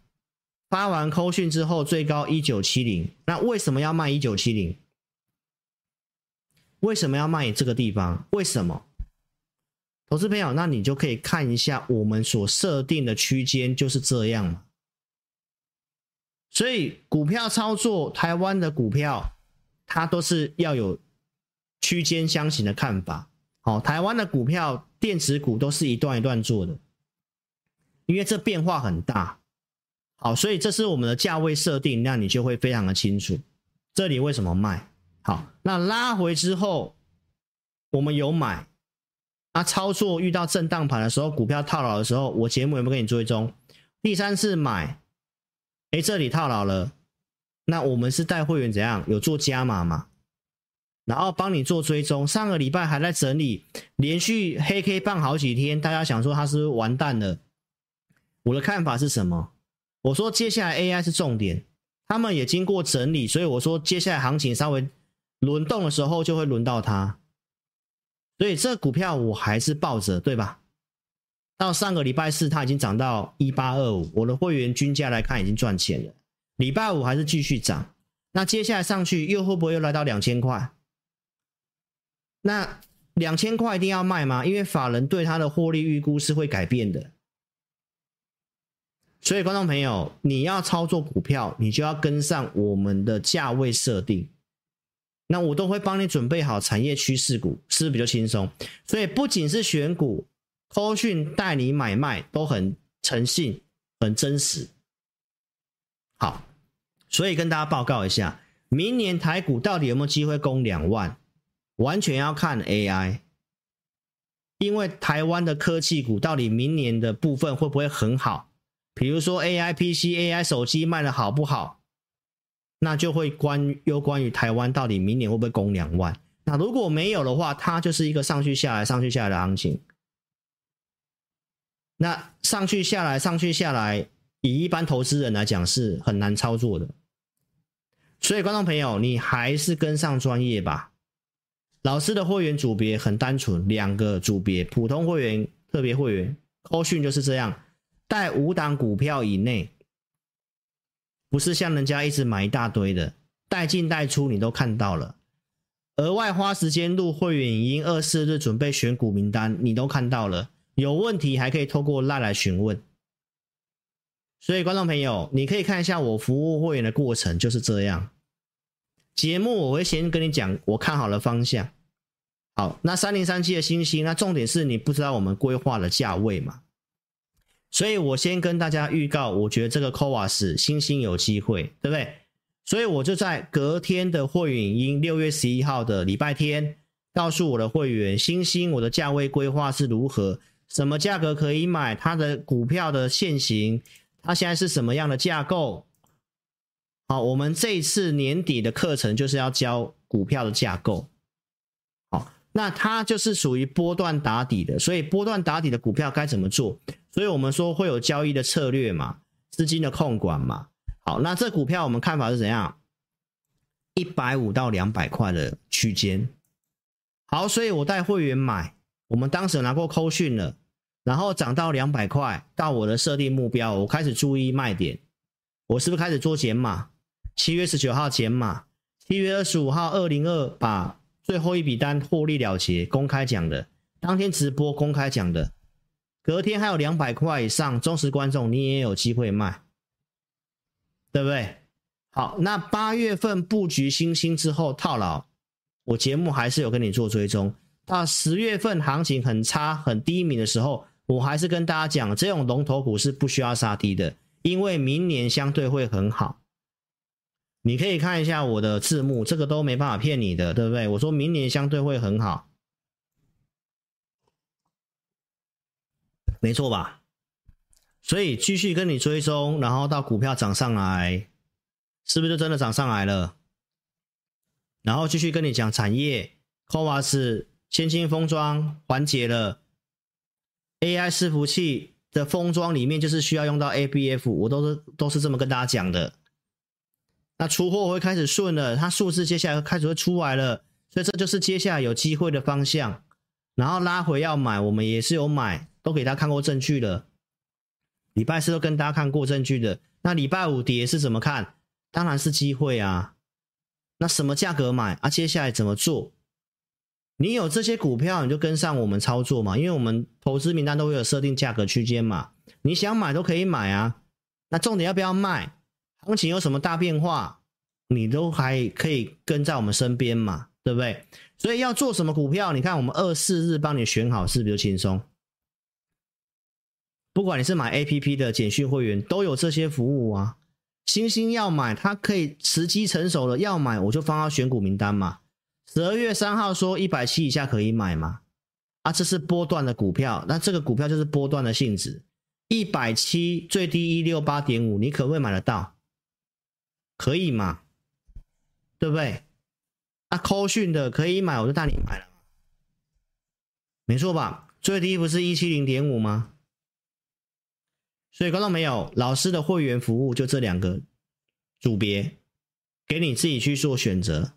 发完扣讯之后最高一九七零，那为什么要卖一九七零？为什么要卖这个地方？为什么？投资朋友，那你就可以看一下我们所设定的区间就是这样嘛。所以股票操作，台湾的股票，它都是要有区间箱型的看法。好，台湾的股票，电子股都是一段一段做的，因为这变化很大。好，所以这是我们的价位设定，那你就会非常的清楚，这里为什么卖。好，那拉回之后，我们有买，啊，操作遇到震荡盘的时候，股票套牢的时候，我节目有没有给你追踪？第三次买，哎，这里套牢了，那我们是带会员怎样？有做加码嘛？然后帮你做追踪。上个礼拜还在整理，连续黑 K 棒好几天，大家想说它是是完蛋了？我的看法是什么？我说接下来 AI 是重点，他们也经过整理，所以我说接下来行情稍微。轮动的时候就会轮到它，所以这股票我还是抱着，对吧？到上个礼拜四，它已经涨到一八二五，我的会员均价来看已经赚钱了。礼拜五还是继续涨，那接下来上去又会不会又来到两千块？那两千块一定要卖吗？因为法人对它的获利预估是会改变的，所以观众朋友，你要操作股票，你就要跟上我们的价位设定。那我都会帮你准备好产业趋势股，是不是比较轻松？所以不仅是选股，扣讯带你买卖都很诚信、很真实。好，所以跟大家报告一下，明年台股到底有没有机会攻两万？完全要看 AI，因为台湾的科技股到底明年的部分会不会很好？比如说 AI PC、AI 手机卖的好不好？那就会关又关于台湾到底明年会不会攻两万？那如果没有的话，它就是一个上去下来、上去下来的行情。那上去下来、上去下来，以一般投资人来讲是很难操作的。所以，观众朋友，你还是跟上专业吧。老师的会员组别很单纯，两个组别：普通会员、特别会员。扣讯就是这样，带五档股票以内。不是像人家一直买一大堆的，带进带出你都看到了，额外花时间录会员影音，二四日准备选股名单，你都看到了，有问题还可以透过赖来询问。所以观众朋友，你可以看一下我服务会员的过程就是这样。节目我会先跟你讲我看好的方向。好，那三零三七的星星，那重点是你不知道我们规划的价位嘛？所以我先跟大家预告，我觉得这个 CoWoS 星星有机会，对不对？所以我就在隔天的会员音，六月十一号的礼拜天，告诉我的会员星星我的价位规划是如何，什么价格可以买，它的股票的现行，它现在是什么样的架构？好，我们这一次年底的课程就是要教股票的架构。好，那它就是属于波段打底的，所以波段打底的股票该怎么做？所以我们说会有交易的策略嘛，资金的控管嘛。好，那这股票我们看法是怎样？一百五到两百块的区间。好，所以我带会员买，我们当时拿过扣讯了，然后涨到两百块，到我的设定目标，我开始注意卖点，我是不是开始做减码？七月十九号减码，七月二十五号二零二把最后一笔单获利了结，公开讲的，当天直播公开讲的。隔天还有两百块以上，忠实观众你也有机会卖，对不对？好，那八月份布局星星之后套牢，我节目还是有跟你做追踪。到十月份行情很差、很低迷的时候，我还是跟大家讲，这种龙头股是不需要杀低的，因为明年相对会很好。你可以看一下我的字幕，这个都没办法骗你的，对不对？我说明年相对会很好。没错吧？所以继续跟你追踪，然后到股票涨上来，是不是就真的涨上来了？然后继续跟你讲产业，CoWoS 先进封装缓解了，AI 伺服器的封装里面就是需要用到 ABF，我都是都是这么跟大家讲的。那出货会开始顺了，它数字接下来开始会出来了，所以这就是接下来有机会的方向。然后拉回要买，我们也是有买，都给大家看过证据了。礼拜四都跟大家看过证据的。那礼拜五跌是怎么看？当然是机会啊。那什么价格买啊？接下来怎么做？你有这些股票，你就跟上我们操作嘛。因为我们投资名单都会有设定价格区间嘛。你想买都可以买啊。那重点要不要卖？行情有什么大变化，你都还可以跟在我们身边嘛，对不对？所以要做什么股票？你看我们二四日帮你选好，是不是就轻松？不管你是买 APP 的简讯会员，都有这些服务啊。星星要买，它可以时机成熟了要买，我就放到选股名单嘛。十二月三号说一百七以下可以买嘛？啊，这是波段的股票，那这个股票就是波段的性质。一百七最低一六八点五，你可不可以买得到？可以嘛？对不对？那扣讯的可以买，我就带你买了，没错吧？最低不是一七零点五吗？所以观众没有老师的会员服务就这两个组别，给你自己去做选择。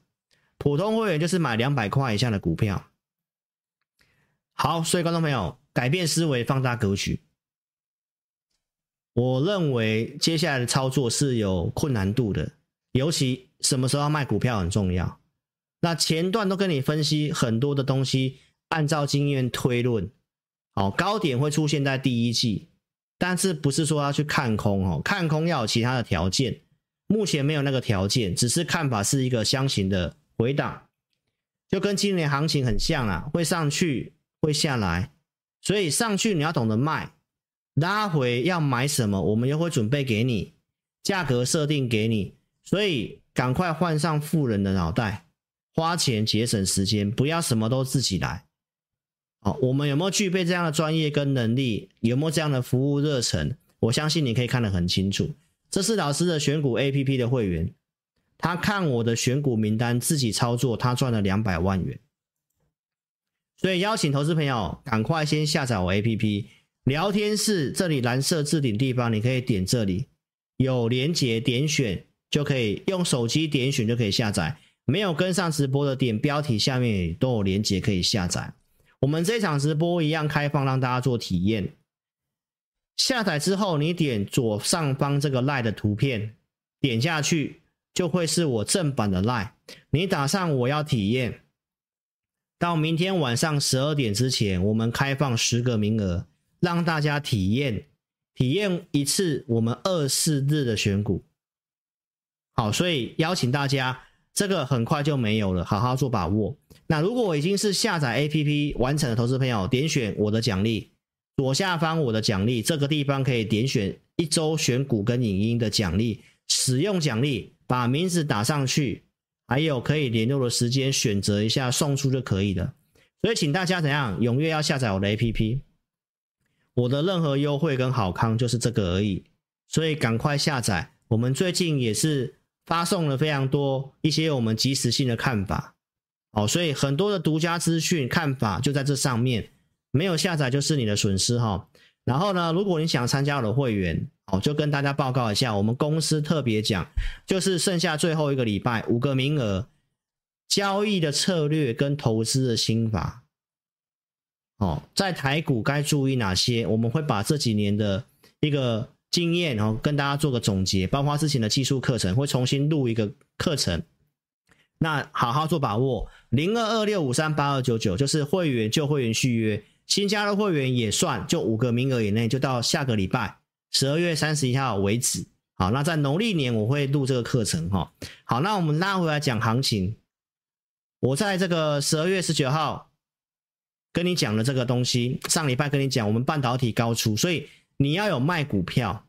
普通会员就是买两百块以下的股票。好，所以观众朋友改变思维，放大格局。我认为接下来的操作是有困难度的，尤其什么时候要卖股票很重要。那前段都跟你分析很多的东西，按照经验推论，好，高点会出现在第一季，但是不是说要去看空哦？看空要有其他的条件，目前没有那个条件，只是看法是一个箱型的回档，就跟今年行情很像啊，会上去会下来，所以上去你要懂得卖，拉回要买什么，我们又会准备给你，价格设定给你，所以赶快换上富人的脑袋。花钱节省时间，不要什么都自己来。好，我们有没有具备这样的专业跟能力？有没有这样的服务热忱？我相信你可以看得很清楚。这是老师的选股 APP 的会员，他看我的选股名单，自己操作，他赚了两百万元。所以邀请投资朋友赶快先下载我 APP，聊天室这里蓝色置顶地方，你可以点这里有连接，点选就可以用手机点选就可以下载。没有跟上直播的，点标题下面都有连接可以下载。我们这场直播一样开放，让大家做体验。下载之后，你点左上方这个 LINE 的图片，点下去就会是我正版的 LINE。你打上我要体验，到明天晚上十二点之前，我们开放十个名额，让大家体验体验一次我们二四日的选股。好，所以邀请大家。这个很快就没有了，好好做把握。那如果我已经是下载 APP 完成的投资朋友，点选我的奖励，左下方我的奖励这个地方可以点选一周选股跟影音的奖励，使用奖励，把名字打上去，还有可以联络的时间选择一下送出就可以了。所以请大家怎样踊跃要下载我的 APP，我的任何优惠跟好康就是这个而已，所以赶快下载。我们最近也是。发送了非常多一些我们即时性的看法，哦，所以很多的独家资讯看法就在这上面，没有下载就是你的损失哈。然后呢，如果你想参加我的会员，哦，就跟大家报告一下，我们公司特别讲，就是剩下最后一个礼拜五个名额，交易的策略跟投资的心法，哦，在台股该注意哪些？我们会把这几年的一个。经验，然后跟大家做个总结，包括之前的技术课程，会重新录一个课程。那好好做把握，零二二六五三八二九九就是会员旧会员续约，新加入会员也算，就五个名额以内，就到下个礼拜十二月三十一号为止。好，那在农历年我会录这个课程哈。好，那我们拉回来讲行情，我在这个十二月十九号跟你讲的这个东西，上礼拜跟你讲，我们半导体高出，所以你要有卖股票。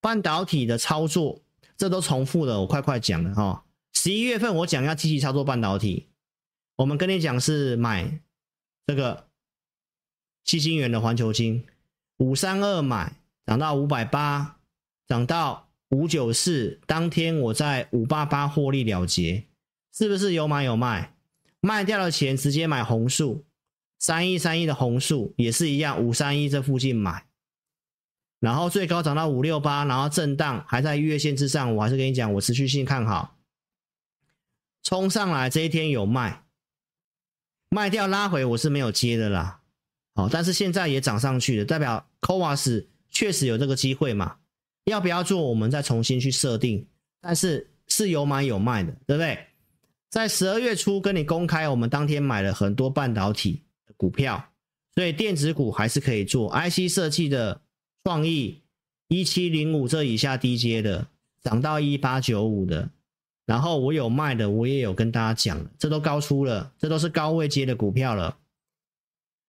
半导体的操作，这都重复了，我快快讲了哈。十一月份我讲要积极操作半导体，我们跟你讲是买这个矽晶圆的环球金，五三二买涨到五百八，涨到五九四，当天我在五八八获利了结，是不是有买有卖？卖掉的钱直接买红树，三一三一的红树也是一样，五三一这附近买。然后最高涨到五六八，然后震荡还在月线之上，我还是跟你讲，我持续性看好。冲上来这一天有卖，卖掉拉回我是没有接的啦。好，但是现在也涨上去了，代表 CoWoS 确实有这个机会嘛？要不要做？我们再重新去设定，但是是有买有卖的，对不对？在十二月初跟你公开，我们当天买了很多半导体股票，所以电子股还是可以做。IC 设计的创意一七零五这以下低阶的涨到一八九五的，然后我有卖的，我也有跟大家讲，这都高出了，这都是高位阶的股票了。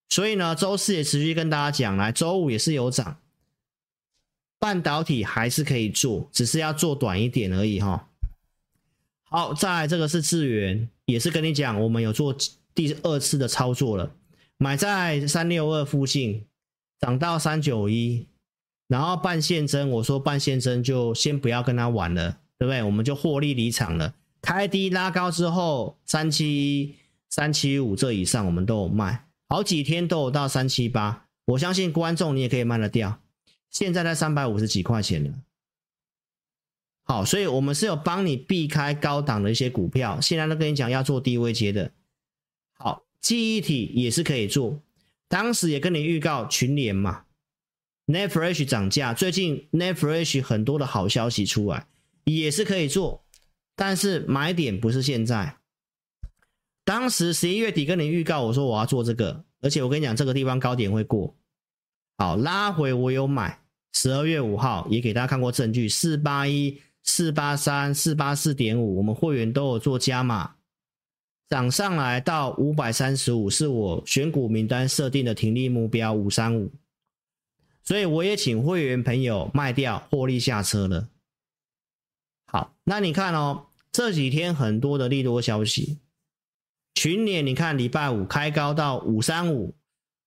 所以呢，周四也持续跟大家讲，来周五也是有涨，半导体还是可以做，只是要做短一点而已哈。好，再来这个是智原，也是跟你讲，我们有做第二次的操作了，买在三六二附近，涨到三九一，然后半现增，我说半现增就先不要跟他玩了，对不对？我们就获利离场了。开低拉高之后，三七一、三七五这以上我们都有卖，好几天都有到三七八，我相信观众你也可以卖得掉。现在在三百五十几块钱了。好，所以我们是有帮你避开高档的一些股票，现在都跟你讲要做低位接的。记忆体也是可以做，当时也跟你预告群联嘛，Netfresh 涨价，最近 Netfresh 很多的好消息出来，也是可以做，但是买点不是现在。当时十一月底跟你预告，我说我要做这个，而且我跟你讲这个地方高点会过，好，拉回我有买，十二月五号也给大家看过证据，四八一。四八三四八四点五，我们会员都有做加码，涨上来到五百三十五，是我选股名单设定的停利目标五三五，所以我也请会员朋友卖掉获利下车了。好，那你看哦，这几天很多的利多消息，群联你看礼拜五开高到五三五，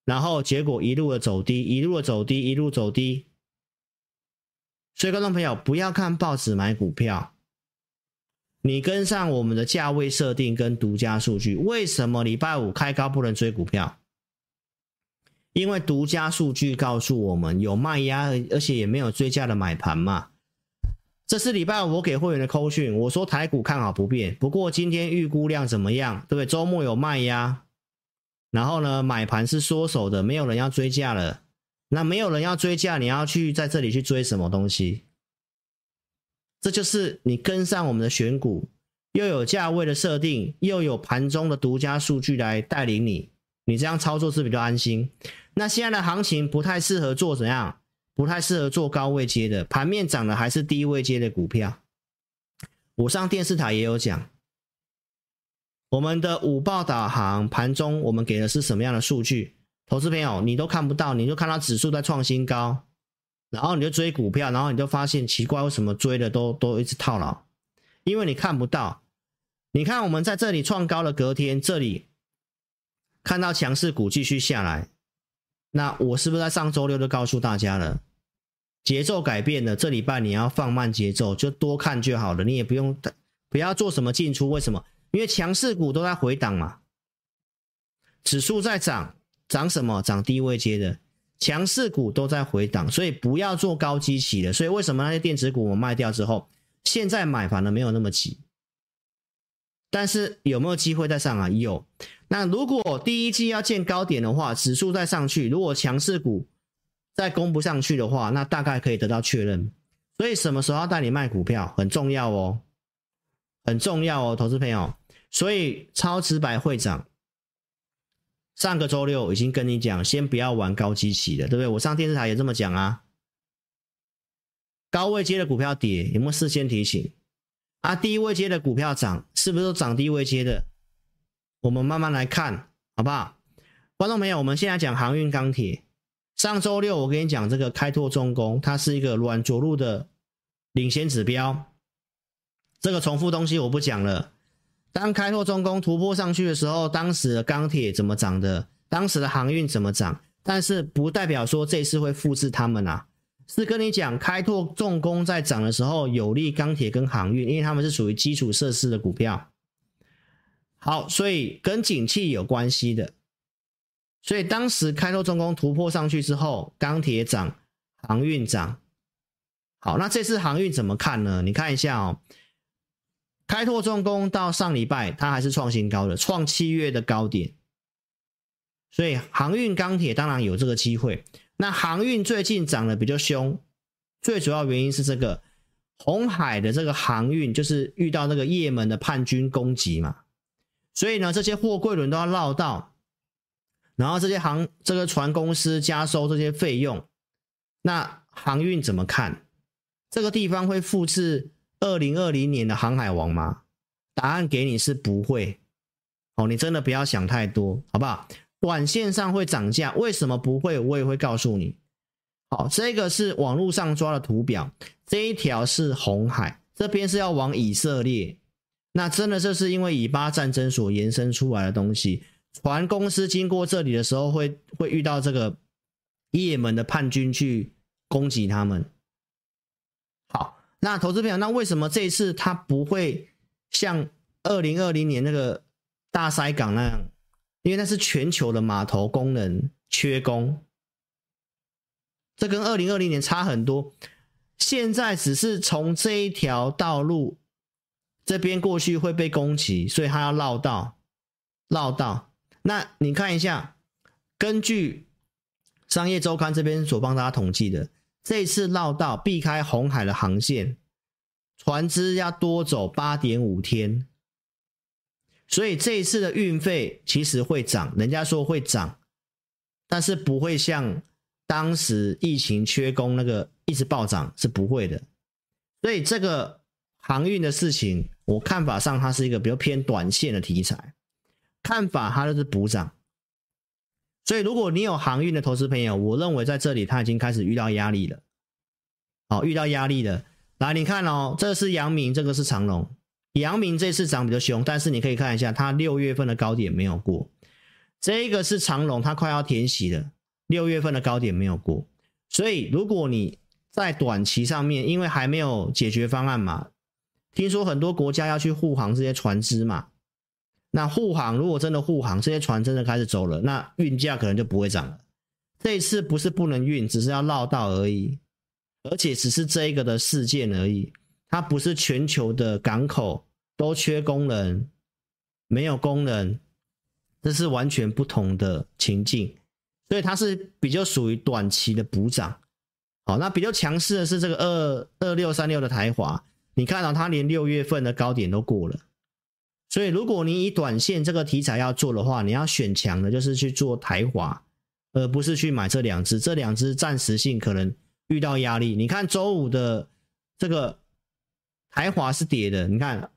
然后结果一路的走低，一路的走低，一路走低。所以，观众朋友，不要看报纸买股票，你跟上我们的价位设定跟独家数据。为什么礼拜五开高不能追股票？因为独家数据告诉我们有卖压，而且也没有追价的买盘嘛。这是礼拜五我给会员的扣讯，我说台股看好不变，不过今天预估量怎么样？对不对？周末有卖压，然后呢，买盘是缩手的，没有人要追价了。那没有人要追价，你要去在这里去追什么东西？这就是你跟上我们的选股，又有价位的设定，又有盘中的独家数据来带领你，你这样操作是比较安心。那现在的行情不太适合做怎样？不太适合做高位接的，盘面涨的还是低位接的股票。我上电视台也有讲，我们的午报导航盘中我们给的是什么样的数据？投资朋友，你都看不到，你就看到指数在创新高，然后你就追股票，然后你就发现奇怪，为什么追的都都一直套牢？因为你看不到。你看我们在这里创高了，隔天这里看到强势股继续下来，那我是不是在上周六就告诉大家了？节奏改变了，这礼拜你要放慢节奏，就多看就好了，你也不用不要做什么进出。为什么？因为强势股都在回档嘛，指数在涨。涨什么？涨低位阶的强势股都在回档，所以不要做高基期的。所以为什么那些电子股我卖掉之后，现在买反而没有那么急？但是有没有机会再上啊？有。那如果第一季要见高点的话，指数再上去，如果强势股再攻不上去的话，那大概可以得到确认。所以什么时候要带你卖股票很重要哦，很重要哦，投资朋友。所以超直白会长。上个周六已经跟你讲，先不要玩高基期的，对不对？我上电视台也这么讲啊。高位接的股票跌，有没有事先提醒？啊，低位接的股票涨，是不是都涨低位接的？我们慢慢来看，好不好？观众朋友，我们现在讲航运钢铁。上周六我跟你讲，这个开拓重工，它是一个软着陆的领先指标。这个重复东西我不讲了。当开拓重工突破上去的时候，当时的钢铁怎么涨的？当时的航运怎么涨？但是不代表说这次会复制他们啊，是跟你讲开拓重工在涨的时候有利钢铁跟航运，因为他们是属于基础设施的股票。好，所以跟景气有关系的。所以当时开拓重工突破上去之后，钢铁涨，航运涨。好，那这次航运怎么看呢？你看一下哦。开拓重工到上礼拜它还是创新高的，创七月的高点。所以航运钢铁当然有这个机会。那航运最近涨得比较凶，最主要原因是这个红海的这个航运就是遇到那个也门的叛军攻击嘛，所以呢，这些货柜轮都要绕道，然后这些航这个船公司加收这些费用，那航运怎么看？这个地方会复制二零二零年的航海王吗？答案给你是不会。哦，你真的不要想太多，好不好？短线上会涨价，为什么不会？我也会告诉你。好，这个是网络上抓的图表，这一条是红海，这边是要往以色列。那真的这是因为以巴战争所延伸出来的东西。船公司经过这里的时候会，会会遇到这个也门的叛军去攻击他们。那投资朋友，那为什么这一次它不会像二零二零年那个大塞港那样？因为那是全球的码头工人缺工，这跟二零二零年差很多。现在只是从这一条道路这边过去会被攻击，所以他要绕道，绕道。那你看一下，根据商业周刊这边所帮大家统计的，这次绕道避开红海的航线，船只要多走八点五天。所以这一次的运费其实会涨，人家说会涨，但是不会像当时疫情缺工那个一直暴涨，是不会的。所以这个航运的事情，我看法上它是一个比较偏短线的题材，看法它就是补涨。所以如果你有航运的投资朋友，我认为在这里他已经开始遇到压力了。好，遇到压力了，来你看哦，这是阳明，这个是长荣。阳明这次涨比较凶，但是你可以看一下，它六月份的高点没有过。这个是长荣，它快要填息了，六月份的高点没有过。所以如果你在短期上面，因为还没有解决方案嘛，听说很多国家要去护航这些船只嘛，那护航如果真的护航，这些船真的开始走了，那运价可能就不会涨了。这一次不是不能运，只是要绕道而已，而且只是这一个的事件而已。它不是全球的港口都缺工人，没有工人，这是完全不同的情境，所以它是比较属于短期的补涨。好，那比较强势的是这个二二六三六的台华，你看到它连六月份的高点都过了，所以如果你以短线这个题材要做的话，你要选强的，就是去做台华，而不是去买这两只，这两只暂时性可能遇到压力。你看周五的这个。台华是跌的，你看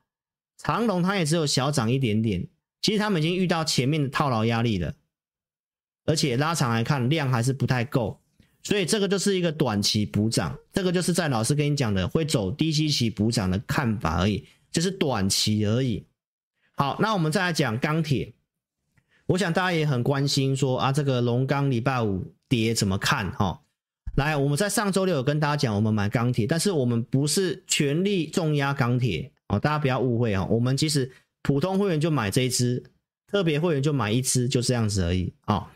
长龙它也只有小涨一点点，其实他们已经遇到前面的套牢压力了，而且拉长来看量还是不太够，所以这个就是一个短期补涨，这个就是在老师跟你讲的会走低吸期补涨的看法而已，就是短期而已。好，那我们再来讲钢铁，我想大家也很关心说啊，这个龙钢礼拜五跌怎么看哈？来，我们在上周六有跟大家讲，我们买钢铁，但是我们不是全力重压钢铁哦，大家不要误会哦。我们其实普通会员就买这一支，特别会员就买一支，就这样子而已啊。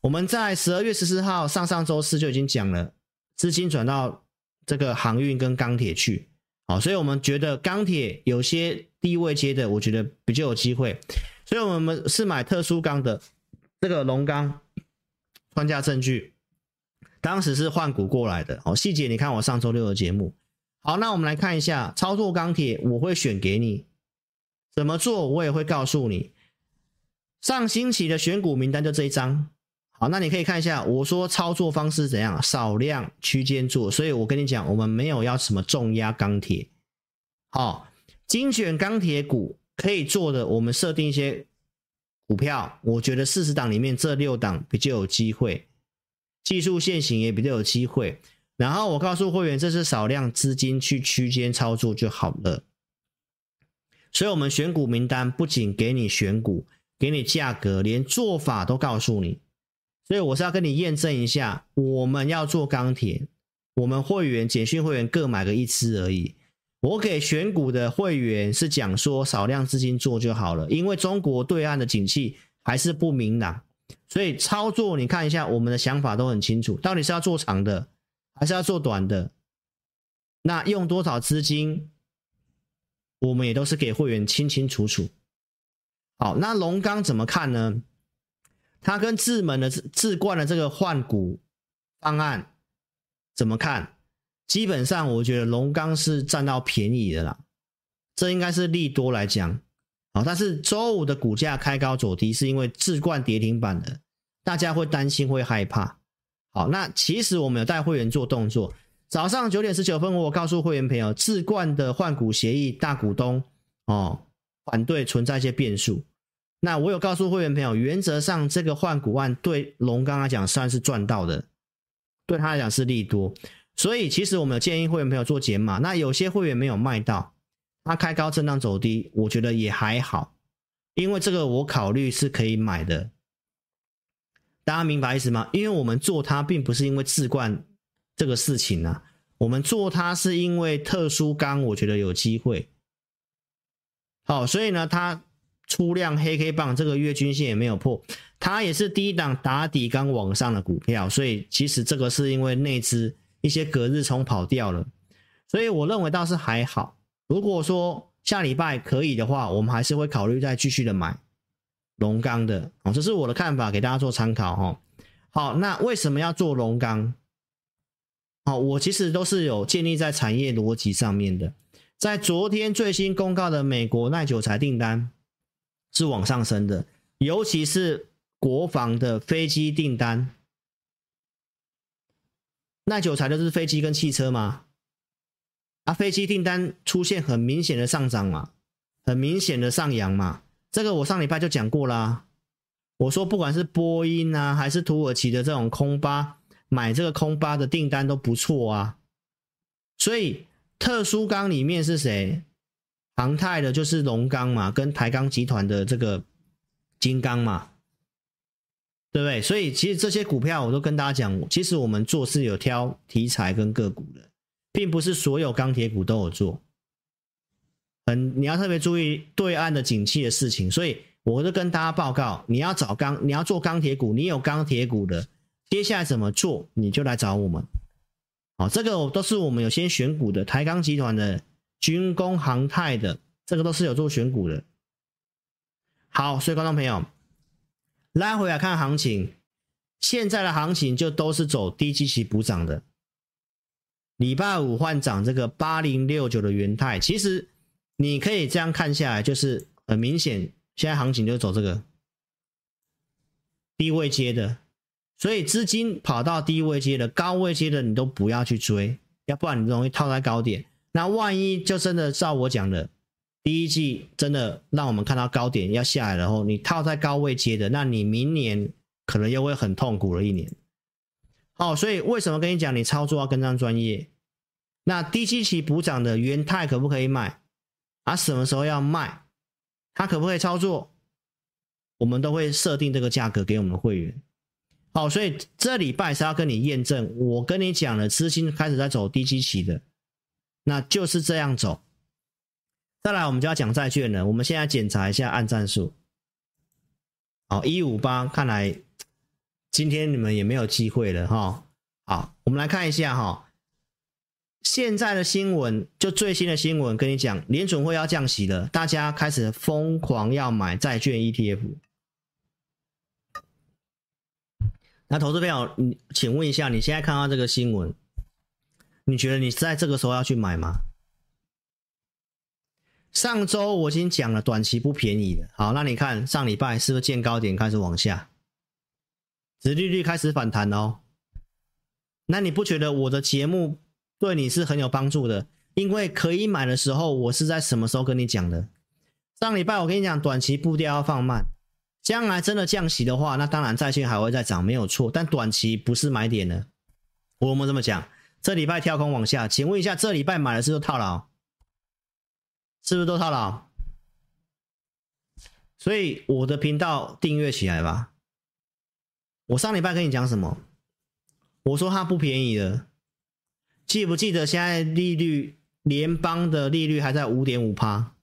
我们在十二月十四号上上周四就已经讲了，资金转到这个航运跟钢铁去，好，所以我们觉得钢铁有些低位接的，我觉得比较有机会，所以我们是买特殊钢的这个龙钢，专家证据。当时是换股过来的，哦，细节你看我上周六的节目。好，那我们来看一下操作钢铁，我会选给你怎么做，我也会告诉你。上星期的选股名单就这一张。好，那你可以看一下，我说操作方式怎样，少量区间做，所以我跟你讲，我们没有要什么重压钢铁。好，精选钢铁股可以做的，我们设定一些股票，我觉得四十档里面这六档比较有机会。技术线型也比较有机会，然后我告诉会员，这是少量资金去区间操作就好了。所以，我们选股名单不仅给你选股，给你价格，连做法都告诉你。所以，我是要跟你验证一下，我们要做钢铁，我们会员简讯会员各买个一支而已。我给选股的会员是讲说少量资金做就好了，因为中国对岸的景气还是不明朗。所以操作，你看一下，我们的想法都很清楚，到底是要做长的，还是要做短的？那用多少资金？我们也都是给会员清清楚楚。好，那龙钢怎么看呢？它跟智门的智冠的这个换股方案怎么看？基本上我觉得龙钢是占到便宜的啦，这应该是利多来讲。好，但是周五的股价开高走低，是因为智冠跌停板的，大家会担心会害怕。好，那其实我们有带会员做动作。早上九点十九分，我告诉会员朋友，智冠的换股协议大股东哦反对存在一些变数。那我有告诉会员朋友，原则上这个换股案对龙钢来讲算是赚到的，对他来讲是利多。所以其实我们有建议会员朋友做减码。那有些会员没有卖到，他开高震荡走低，我觉得也还好，因为这个我考虑是可以买的。大家明白意思吗？因为我们做它并不是因为置冠这个事情啊，我们做它是因为特殊钢，我觉得有机会。好，所以呢，它出量黑 K 棒，这个月均线也没有破，它也是低档打底刚往上的股票，所以其实这个是因为内资一些隔日冲跑掉了，所以我认为倒是还好。如果说下礼拜可以的话，我们还是会考虑再继续的买。龙钢的哦，这是我的看法，给大家做参考哈。好，那为什么要做龙钢？好，我其实都是有建立在产业逻辑上面的。在昨天最新公告的美国耐久材订单是往上升的，尤其是国防的飞机订单。耐久材就是飞机跟汽车嘛？啊，飞机订单出现很明显的上涨嘛，很明显的上扬嘛。这个我上礼拜就讲过啦，我说不管是波音啊，还是土耳其的这种空巴，买这个空巴的订单都不错啊。所以特殊钢里面是谁？航太的就是龙钢嘛，跟台钢集团的这个金刚嘛，对不对？所以其实这些股票我都跟大家讲，其实我们做是有挑题材跟个股的，并不是所有钢铁股都有做。嗯，你要特别注意对岸的景气的事情，所以我就跟大家报告，你要找钢，你要做钢铁股，你有钢铁股的，接下来怎么做，你就来找我们。好，这个都是我们有先选股的，台钢集团的、军工、航太的，这个都是有做选股的。好，所以观众朋友，拉回来看行情，现在的行情就都是走低基期补涨的。礼拜五换涨这个八零六九的元泰，其实。你可以这样看下来，就是很明显，现在行情就走这个低位接的，所以资金跑到低位接的、高位接的，你都不要去追，要不然你容易套在高点。那万一就真的照我讲的，第一季真的让我们看到高点要下来，然后你套在高位接的，那你明年可能又会很痛苦了一年。好，所以为什么跟你讲，你操作要跟上专业？那低基期补涨的元泰可不可以买？啊，什么时候要卖？它可不可以操作？我们都会设定这个价格给我们的会员。好，所以这礼拜是要跟你验证，我跟你讲了，资金开始在走低基期的，那就是这样走。再来，我们就要讲债券了。我们现在检查一下按战术。好，一五八，看来今天你们也没有机会了哈。好，我们来看一下哈。现在的新闻就最新的新闻，跟你讲，联准会要降息了，大家开始疯狂要买债券 ETF。那投资朋友，你请问一下，你现在看到这个新闻，你觉得你在这个时候要去买吗？上周我已经讲了，短期不便宜的。好，那你看上礼拜是不是见高点开始往下，殖利率开始反弹哦？那你不觉得我的节目？对你是很有帮助的，因为可以买的时候，我是在什么时候跟你讲的？上礼拜我跟你讲，短期步调要放慢，将来真的降息的话，那当然债券还会再涨，没有错。但短期不是买点呢，我们这么讲？这礼拜跳空往下，请问一下，这礼拜买的是不是套牢？是不是都套牢？所以我的频道订阅起来吧。我上礼拜跟你讲什么？我说它不便宜的。记不记得现在利率联邦的利率还在五点五趴，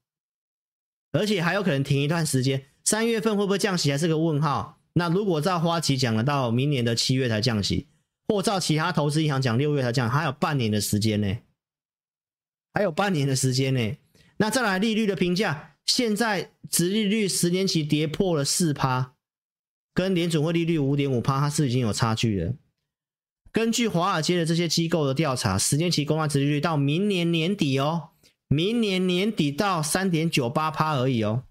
而且还有可能停一段时间。三月份会不会降息还是个问号？那如果照花旗讲的，到明年的七月才降息，或照其他投资银行讲六月才降，还有半年的时间呢，还有半年的时间呢。那再来利率的评价，现在殖利率十年期跌破了四趴，跟联准会利率五点五趴，它是已经有差距了。根据华尔街的这些机构的调查，十年期公债殖利率到明年年底哦，明年年底到三点九八趴而已哦。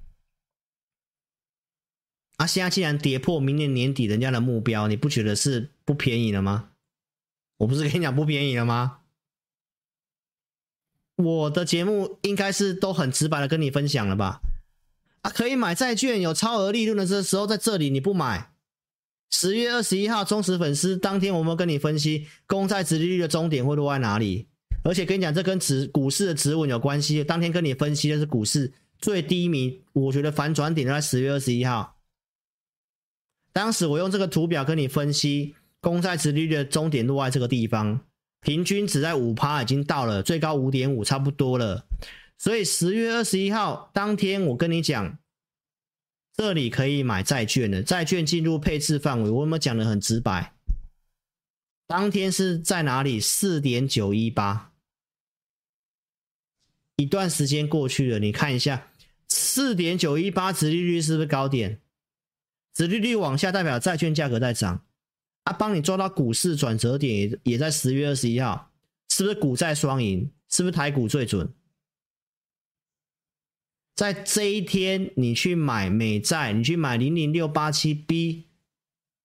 啊，现在既然跌破明年年底人家的目标，你不觉得是不便宜了吗？我不是跟你讲不便宜了吗？我的节目应该是都很直白的跟你分享了吧？啊，可以买债券有超额利润的这时候，在这里你不买。十月二十一号忠实粉丝当天，我们跟你分析公债殖利率的终点会落在哪里？而且跟你讲，这跟指股市的指稳有关系。当天跟你分析的是股市最低迷，我觉得反转点在十月二十一号。当时我用这个图表跟你分析，公债殖利率的终点落在这个地方，平均值在五趴，已经到了最高五点五，差不多了。所以十月二十一号当天，我跟你讲，这里可以买债券的，债券进入配置范围，我有没有讲的很直白？当天是在哪里？四点九一八，一段时间过去了，你看一下，四点九一八殖利率是不是高点？殖利率往下代表债券价格在涨，啊，帮你抓到股市转折点也也在十月二十一号，是不是股债双赢？是不是台股最准？在这一天你去买美债，你去买零零六八七 B，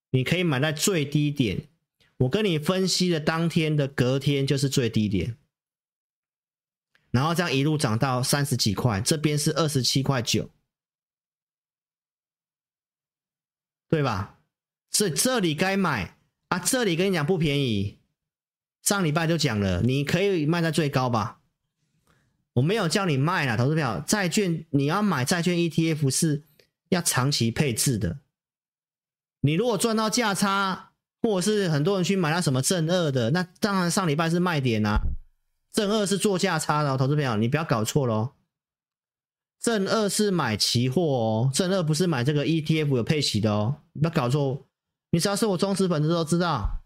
你可以买在最低点。我跟你分析的当天的隔天就是最低点，然后这样一路涨到三十几块，这边是二十七块九。对吧？所以这里该买啊，这里跟你讲不便宜。上礼拜就讲了，你可以卖在最高吧？我没有叫你卖啦，投资票债券你要买债券 ETF 是要长期配置的。你如果赚到价差，或者是很多人去买那什么正二的，那当然上礼拜是卖点啊。正二是做价差的，投资票你不要搞错喽。正二是买期货哦，正二不是买这个 ETF 有配息的哦，不要搞错。你只要是我忠实粉丝都知道，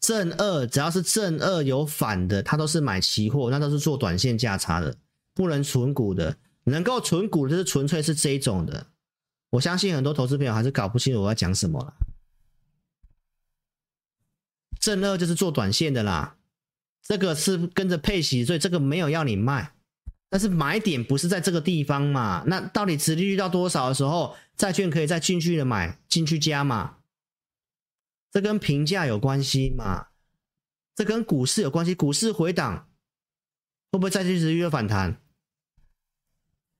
正二只要是正二有反的，它都是买期货，那都是做短线价差的，不能存股的。能够存股的是纯粹是这一种的。我相信很多投资朋友还是搞不清楚我要讲什么了。正二就是做短线的啦，这个是跟着配息，所以这个没有要你卖。但是买点不是在这个地方嘛？那到底殖利率到多少的时候，债券可以再进去的买进去加嘛？这跟评价有关系嘛？这跟股市有关系，股市回档会不会再去殖利率反弹？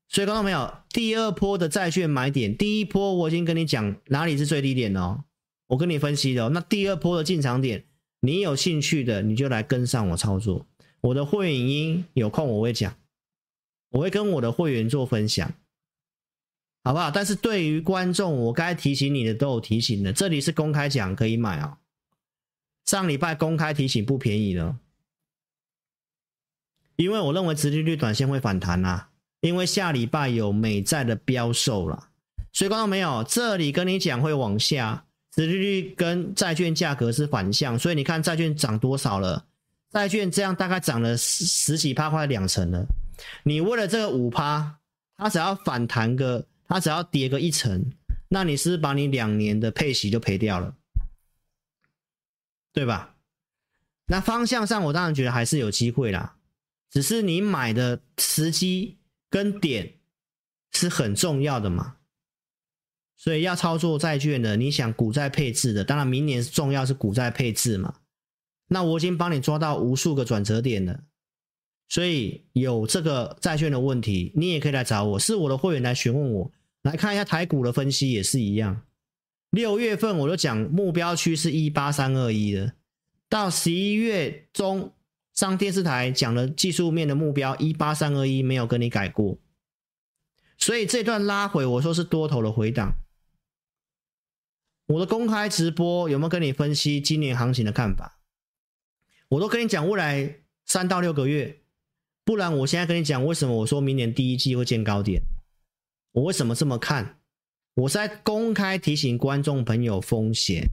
所以看到没有？第二波的债券买点，第一波我已经跟你讲哪里是最低点哦，我跟你分析的哦。那第二波的进场点，你有兴趣的你就来跟上我操作。我的会员音有空我会讲。我会跟我的会员做分享，好不好？但是对于观众，我该提醒你的都有提醒的。这里是公开讲，可以买哦。上礼拜公开提醒不便宜了，因为我认为殖利率短线会反弹啊，因为下礼拜有美债的标售了，所以观众没有，这里跟你讲会往下，殖利率跟债券价格是反向，所以你看债券涨多少了？债券这样大概涨了十十几趴，快两成了。你为了这个五趴，它只要反弹个，它只要跌个一成，那你是不是把你两年的配息就赔掉了，对吧？那方向上，我当然觉得还是有机会啦，只是你买的时机跟点是很重要的嘛。所以要操作债券的，你想股债配置的，当然明年重要是股债配置嘛。那我已经帮你抓到无数个转折点了。所以有这个债券的问题，你也可以来找我，是我的会员来询问我，来看一下台股的分析也是一样。六月份我就讲目标区是一八三二一的，到十一月中上电视台讲了技术面的目标一八三二一，没有跟你改过。所以这段拉回我说是多头的回档。我的公开直播有没有跟你分析今年行情的看法？我都跟你讲未来三到六个月。不然，我现在跟你讲，为什么我说明年第一季会见高点？我为什么这么看？我是在公开提醒观众朋友风险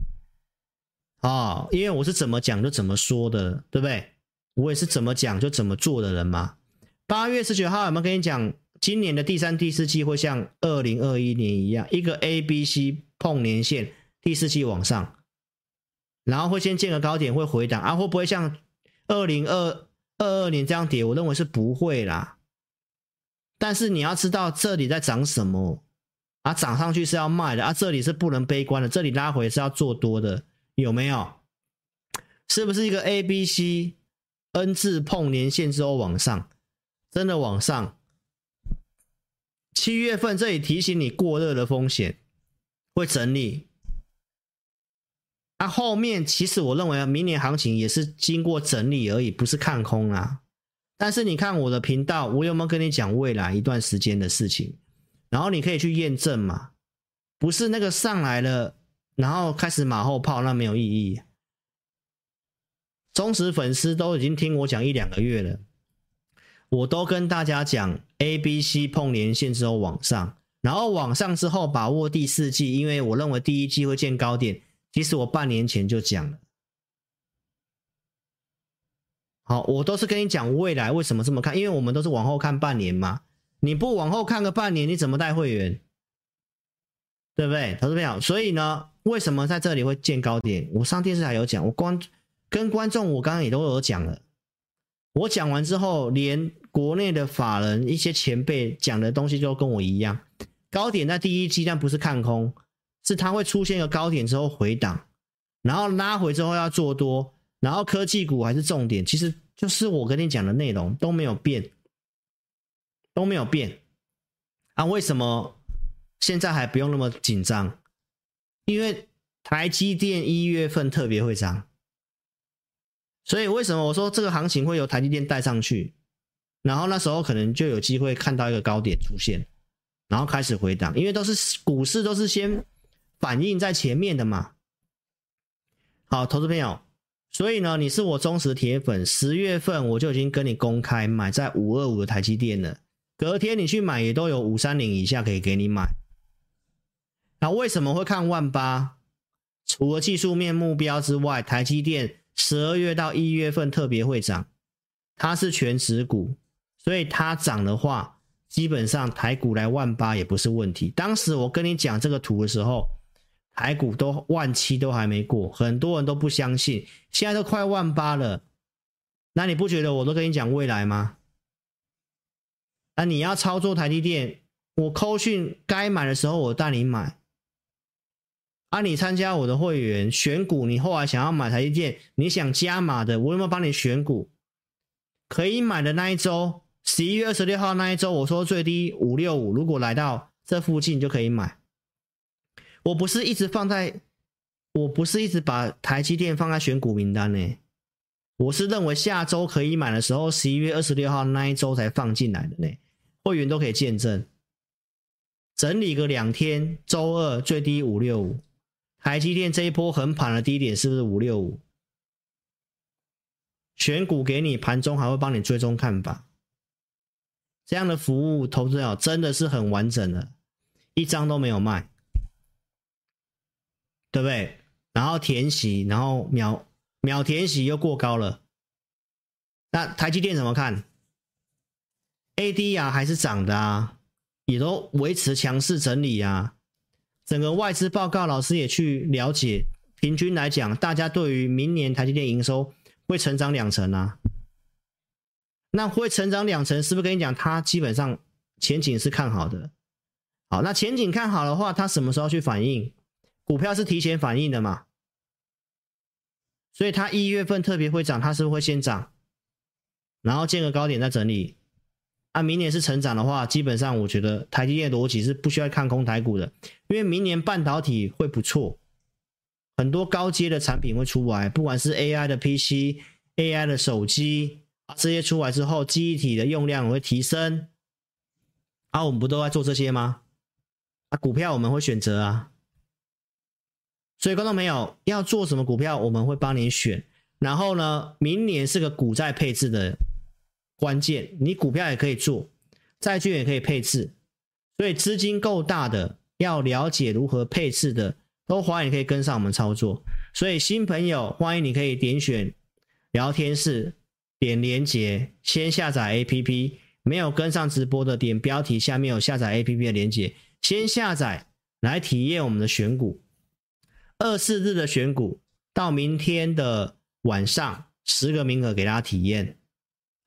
啊、哦，因为我是怎么讲就怎么说的，对不对？我也是怎么讲就怎么做的人嘛。八月十九号有没有跟你讲，今年的第三、第四季会像二零二一年一样，一个 A、B、C 碰年线，第四季往上，然后会先建个高点，会回档啊？会不会像二零二二二年这样跌？我认为是不会啦。但是你要知道这里在涨什么啊？涨上去是要卖的啊，这里是不能悲观的，这里拉回是要做多的，有没有？是不是一个 A、B、C N 字碰年线之后往上？真的往上，七月份这里提醒你过热的风险会整理。那、啊、后面其实我认为明年行情也是经过整理而已，不是看空啊。但是你看我的频道，我有没有跟你讲未来一段时间的事情？然后你可以去验证嘛，不是那个上来了，然后开始马后炮，那没有意义。忠实粉丝都已经听我讲一两个月了。我都跟大家讲，A、B、C 碰连线之后往上，然后往上之后把握第四季，因为我认为第一季会见高点。其实我半年前就讲了，好，我都是跟你讲未来为什么这么看，因为我们都是往后看半年嘛。你不往后看个半年，你怎么带会员？对不对？投资朋友，所以呢，为什么在这里会见高点？我上电视台有讲，我光跟观众我刚刚也都有讲了。我讲完之后，连国内的法人一些前辈讲的东西就跟我一样。高点在第一期，但不是看空，是它会出现一个高点之后回档，然后拉回之后要做多，然后科技股还是重点，其实就是我跟你讲的内容都没有变，都没有变。啊，为什么现在还不用那么紧张？因为台积电一月份特别会涨。所以为什么我说这个行情会由台积电带上去，然后那时候可能就有机会看到一个高点出现，然后开始回档，因为都是股市都是先反映在前面的嘛。好，投资朋友，所以呢，你是我忠实铁粉，十月份我就已经跟你公开买在五二五的台积电了，隔天你去买也都有五三零以下可以给你买。那为什么会看万八？除了技术面目标之外，台积电。十二月到一月份特别会涨，它是全值股，所以它涨的话，基本上台股来万八也不是问题。当时我跟你讲这个图的时候，台股都万七都还没过，很多人都不相信，现在都快万八了，那你不觉得我都跟你讲未来吗？那你要操作台积电，我扣讯该买的时候我带你买。啊！你参加我的会员选股，你后来想要买台积电，你想加码的，我有没有帮你选股？可以买的那一周，十一月二十六号那一周，我说最低五六五，如果来到这附近就可以买。我不是一直放在，我不是一直把台积电放在选股名单呢。我是认为下周可以买的时候，十一月二十六号那一周才放进来的呢。会员都可以见证，整理个两天，周二最低五六五。台积电这一波横盘的低点是不是五六五？选股给你，盘中还会帮你追踪看法，这样的服务投资者真的是很完整的，一张都没有卖，对不对？然后填息，然后秒秒填息又过高了，那台积电怎么看？AD 啊还是涨的啊，也都维持强势整理啊。整个外资报告，老师也去了解。平均来讲，大家对于明年台积电营收会成长两成啊。那会成长两成，是不是跟你讲，它基本上前景是看好的？好，那前景看好的话，它什么时候去反应？股票是提前反应的嘛？所以它一月份特别会涨，它是会先涨，然后见个高点再整理？啊，明年是成长的话，基本上我觉得台积电逻辑是不需要看空台股的，因为明年半导体会不错，很多高阶的产品会出来，不管是 AI 的 PC、AI 的手机，这些出来之后，记忆体的用量会提升。啊，我们不都在做这些吗？啊，股票我们会选择啊，所以观众朋友要做什么股票，我们会帮你选。然后呢，明年是个股债配置的。关键，你股票也可以做，债券也可以配置，所以资金够大的，要了解如何配置的，都欢迎可以跟上我们操作。所以新朋友欢迎你可以点选聊天室，点连接，先下载 APP，没有跟上直播的，点标题下面有下载 APP 的连接，先下载来体验我们的选股。二四日的选股到明天的晚上，十个名额给大家体验。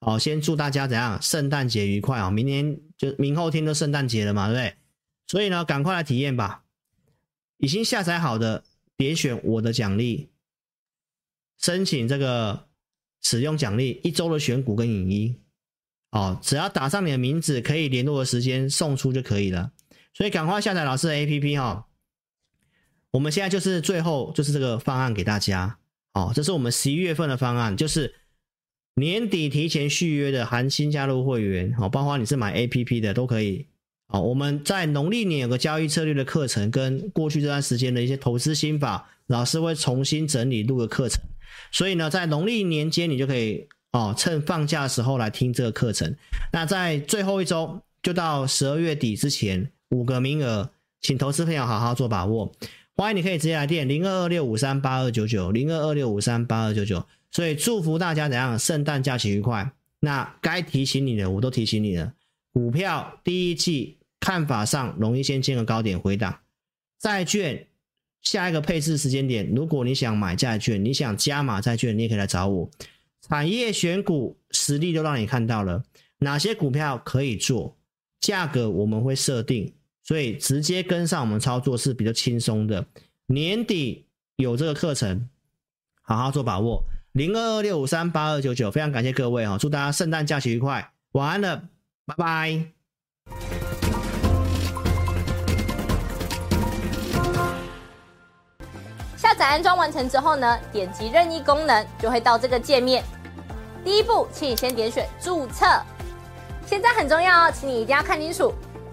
好，先祝大家怎样？圣诞节愉快啊！明天就明后天都圣诞节了嘛，对不对？所以呢，赶快来体验吧。已经下载好的，点选我的奖励，申请这个使用奖励一周的选股跟影音。哦，只要打上你的名字，可以联络的时间送出就可以了。所以赶快下载老师的 APP 哈、哦。我们现在就是最后就是这个方案给大家。哦，这是我们十一月份的方案，就是年底提前续约的含新加入会员，哦，包括你是买 APP 的都可以。哦，我们在农历年有个交易策略的课程，跟过去这段时间的一些投资心法，老师会重新整理录个课程。所以呢，在农历年间你就可以。哦，趁放假的时候来听这个课程。那在最后一周，就到十二月底之前，五个名额，请投资朋友好好做把握。欢迎你可以直接来电零二二六五三八二九九零二二六五三八二九九。所以祝福大家怎样？圣诞假期愉快。那该提醒你的，我都提醒你了。股票第一季看法上容易先见个高点回档。债券下一个配置时间点，如果你想买债券，你想加码债券，你也可以来找我。产业选股实力都让你看到了，哪些股票可以做，价格我们会设定，所以直接跟上我们操作是比较轻松的。年底有这个课程，好好做把握。零二二六五三八二九九，非常感谢各位哈，祝大家圣诞假期愉快，晚安了，拜拜。下载安装完成之后呢，点击任意功能就会到这个界面。第一步，请你先点选注册。现在很重要哦，请你一定要看清楚。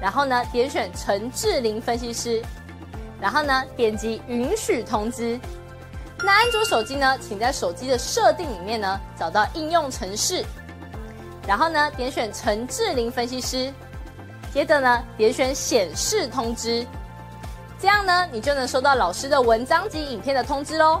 然后呢点选陈智霖分析师，然后呢点击允许通知。那安卓手机呢，请在手机的设定里面呢找到应用程式，然后呢点选陈智霖分析师，接着呢点选显示通知，这样呢你就能收到老师的文章及影片的通知喽。